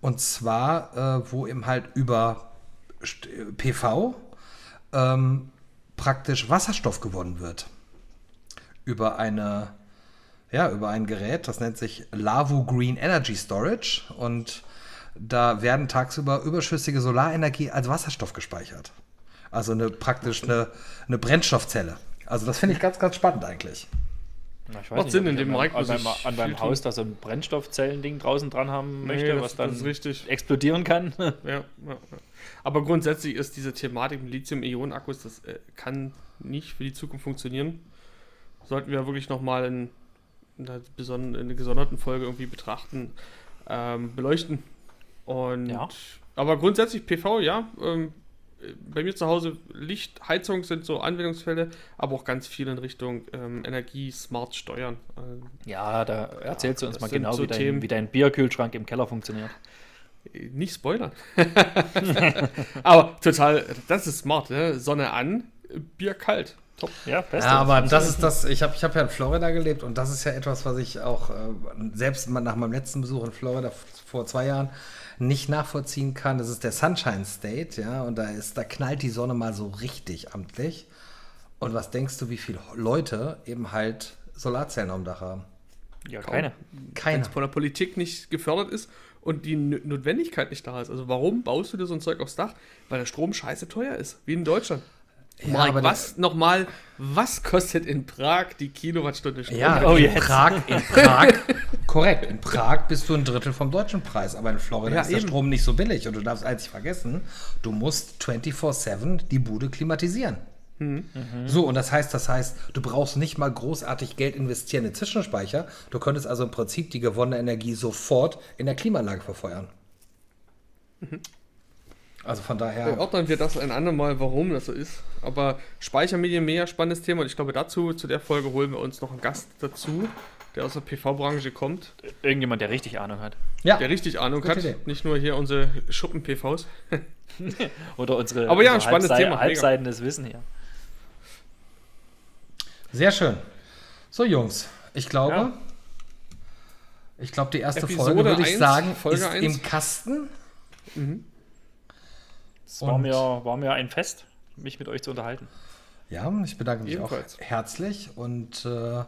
Und zwar, äh, wo eben halt über St- PV ähm, praktisch Wasserstoff gewonnen wird. Über eine, ja, über ein Gerät, das nennt sich Lavu Green Energy Storage. Und da werden tagsüber überschüssige Solarenergie als Wasserstoff gespeichert. Also eine praktisch eine, eine Brennstoffzelle. Also das finde ich ganz, ganz spannend eigentlich. Na, ich Macht Sinn ob in dem an Markt, an meinem, an meinem Haus tut. da so ein Brennstoffzellending draußen dran haben möchte, das- was dann richtig. explodieren kann. Ja, ja, ja. Aber grundsätzlich ist diese Thematik mit Lithium-Ionen-Akkus, das äh, kann nicht für die Zukunft funktionieren. Sollten wir wirklich nochmal in, in, in einer gesonderten Folge irgendwie betrachten, ähm, beleuchten. Und, Ja. Aber grundsätzlich PV, ja. Ähm, bei mir zu Hause Licht, Heizung sind so Anwendungsfälle, aber auch ganz viel in Richtung ähm, Energie, smart steuern. Ähm, Ja, da erzählst du uns mal genau, so wie, dein, wie dein Bierkühlschrank im Keller funktioniert. Nicht spoilern. Aber total, das ist smart, ne? Sonne an, Bier kalt. Top. Ja, beste. Ja, aber das ist das, ich habe ich hab ja in Florida gelebt und das ist ja etwas, was ich auch äh, selbst nach meinem letzten Besuch in Florida vor zwei Jahren nicht nachvollziehen kann. Das ist der Sunshine State, ja, und da ist, da knallt die Sonne mal so richtig amtlich. Und was denkst du, wie viele Leute eben halt Solarzellen am Dach haben? ja, keine. Wenn Keiner. es von der Politik nicht gefördert ist und die N Notwendigkeit nicht da ist. Also warum baust du dir so ein Zeug aufs Dach? Weil der Strom scheiße teuer ist, wie in Deutschland. Ja, aber was nochmal, was kostet in Prag die Kilowattstunde Strom? Ja, Oh, in jetzt. Prag, in Prag, korrekt, in Prag bist du ein Drittel vom deutschen Preis, aber in Florida Ja, ist der eben. Strom nicht so billig und du darfst eins nicht vergessen, du musst 24-7 die Bude klimatisieren. Mhm. So, und das heißt, das heißt, du brauchst nicht mal großartig Geld investieren in Zwischenspeicher. Du könntest also im Prinzip die gewonnene Energie sofort in der Klimaanlage verfeuern. Also von daher. Ordnen wir das ein andermal, warum das so ist. Aber Speichermedien, mega spannendes Thema. Und ich glaube, dazu, zu der Folge, holen wir uns noch einen Gast dazu, der aus der PV-Branche kommt, Irgendjemand, der richtig Ahnung hat. ja, der richtig Ahnung Gute hat. Idee. Nicht nur hier unsere Schuppen-PVs. Oder unsere, Aber ja, ein unsere spannendes Halbsei- Thema, halbseitendes Wissen hier. sehr schön. So, Jungs, ich glaube, Ja. ich glaube, die erste Episode Folge, würde ich 1, sagen, Folge ist 1. im Kasten. Es war mir, war mir ein Fest, mich mit euch zu unterhalten. Ja, ich bedanke mich Ebenfalls. auch herzlich und äh,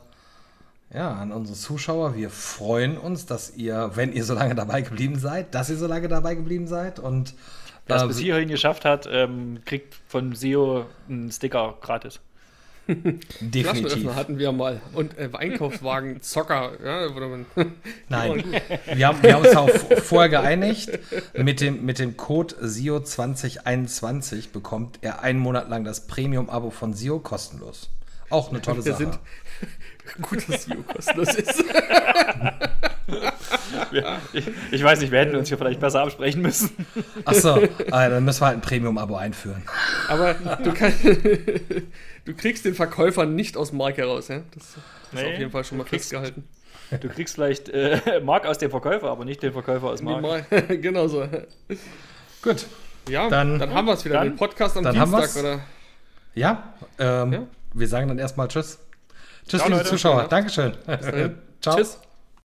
ja, an unsere Zuschauer. Wir freuen uns, dass ihr, wenn ihr so lange dabei geblieben seid, dass ihr so lange dabei geblieben seid und Wer es äh, bis hierhin geschafft hat, ähm, kriegt von SEO einen Sticker gratis. definitiv. Hatten wir mal. Und äh, Einkaufswagen, Zocker. Ja, man Nein, wir haben, wir haben uns auch vorher geeinigt. Mit dem, mit dem Code SIO 2021 bekommt er einen Monat lang das Premium-Abo von SIO kostenlos. Auch eine tolle Wir Sache. sind gut, dass SEO kostenlos ist. Ich, ich weiß nicht, wir hätten uns hier vielleicht besser absprechen müssen. Achso, äh, dann müssen wir halt ein Premium-Abo einführen. Aber du, kann, du kriegst den Verkäufer nicht aus dem Markt heraus. Ja? Das ist Nee, auf jeden Fall schon mal festgehalten. Du kriegst vielleicht äh, Mark aus dem Verkäufer, aber nicht den Verkäufer aus Mark. Mal, genau so. Gut. Ja, Dann- dann, haben wir es wieder. dann- den Podcast am dann haben Dienstag, wir's. oder? Ja, ähm, Ja. wir sagen dann erstmal Tschüss. Tschüss, Ciao, liebe Leute. Zuschauer. Ja. Dankeschön. dahin. Ciao. Tschüss.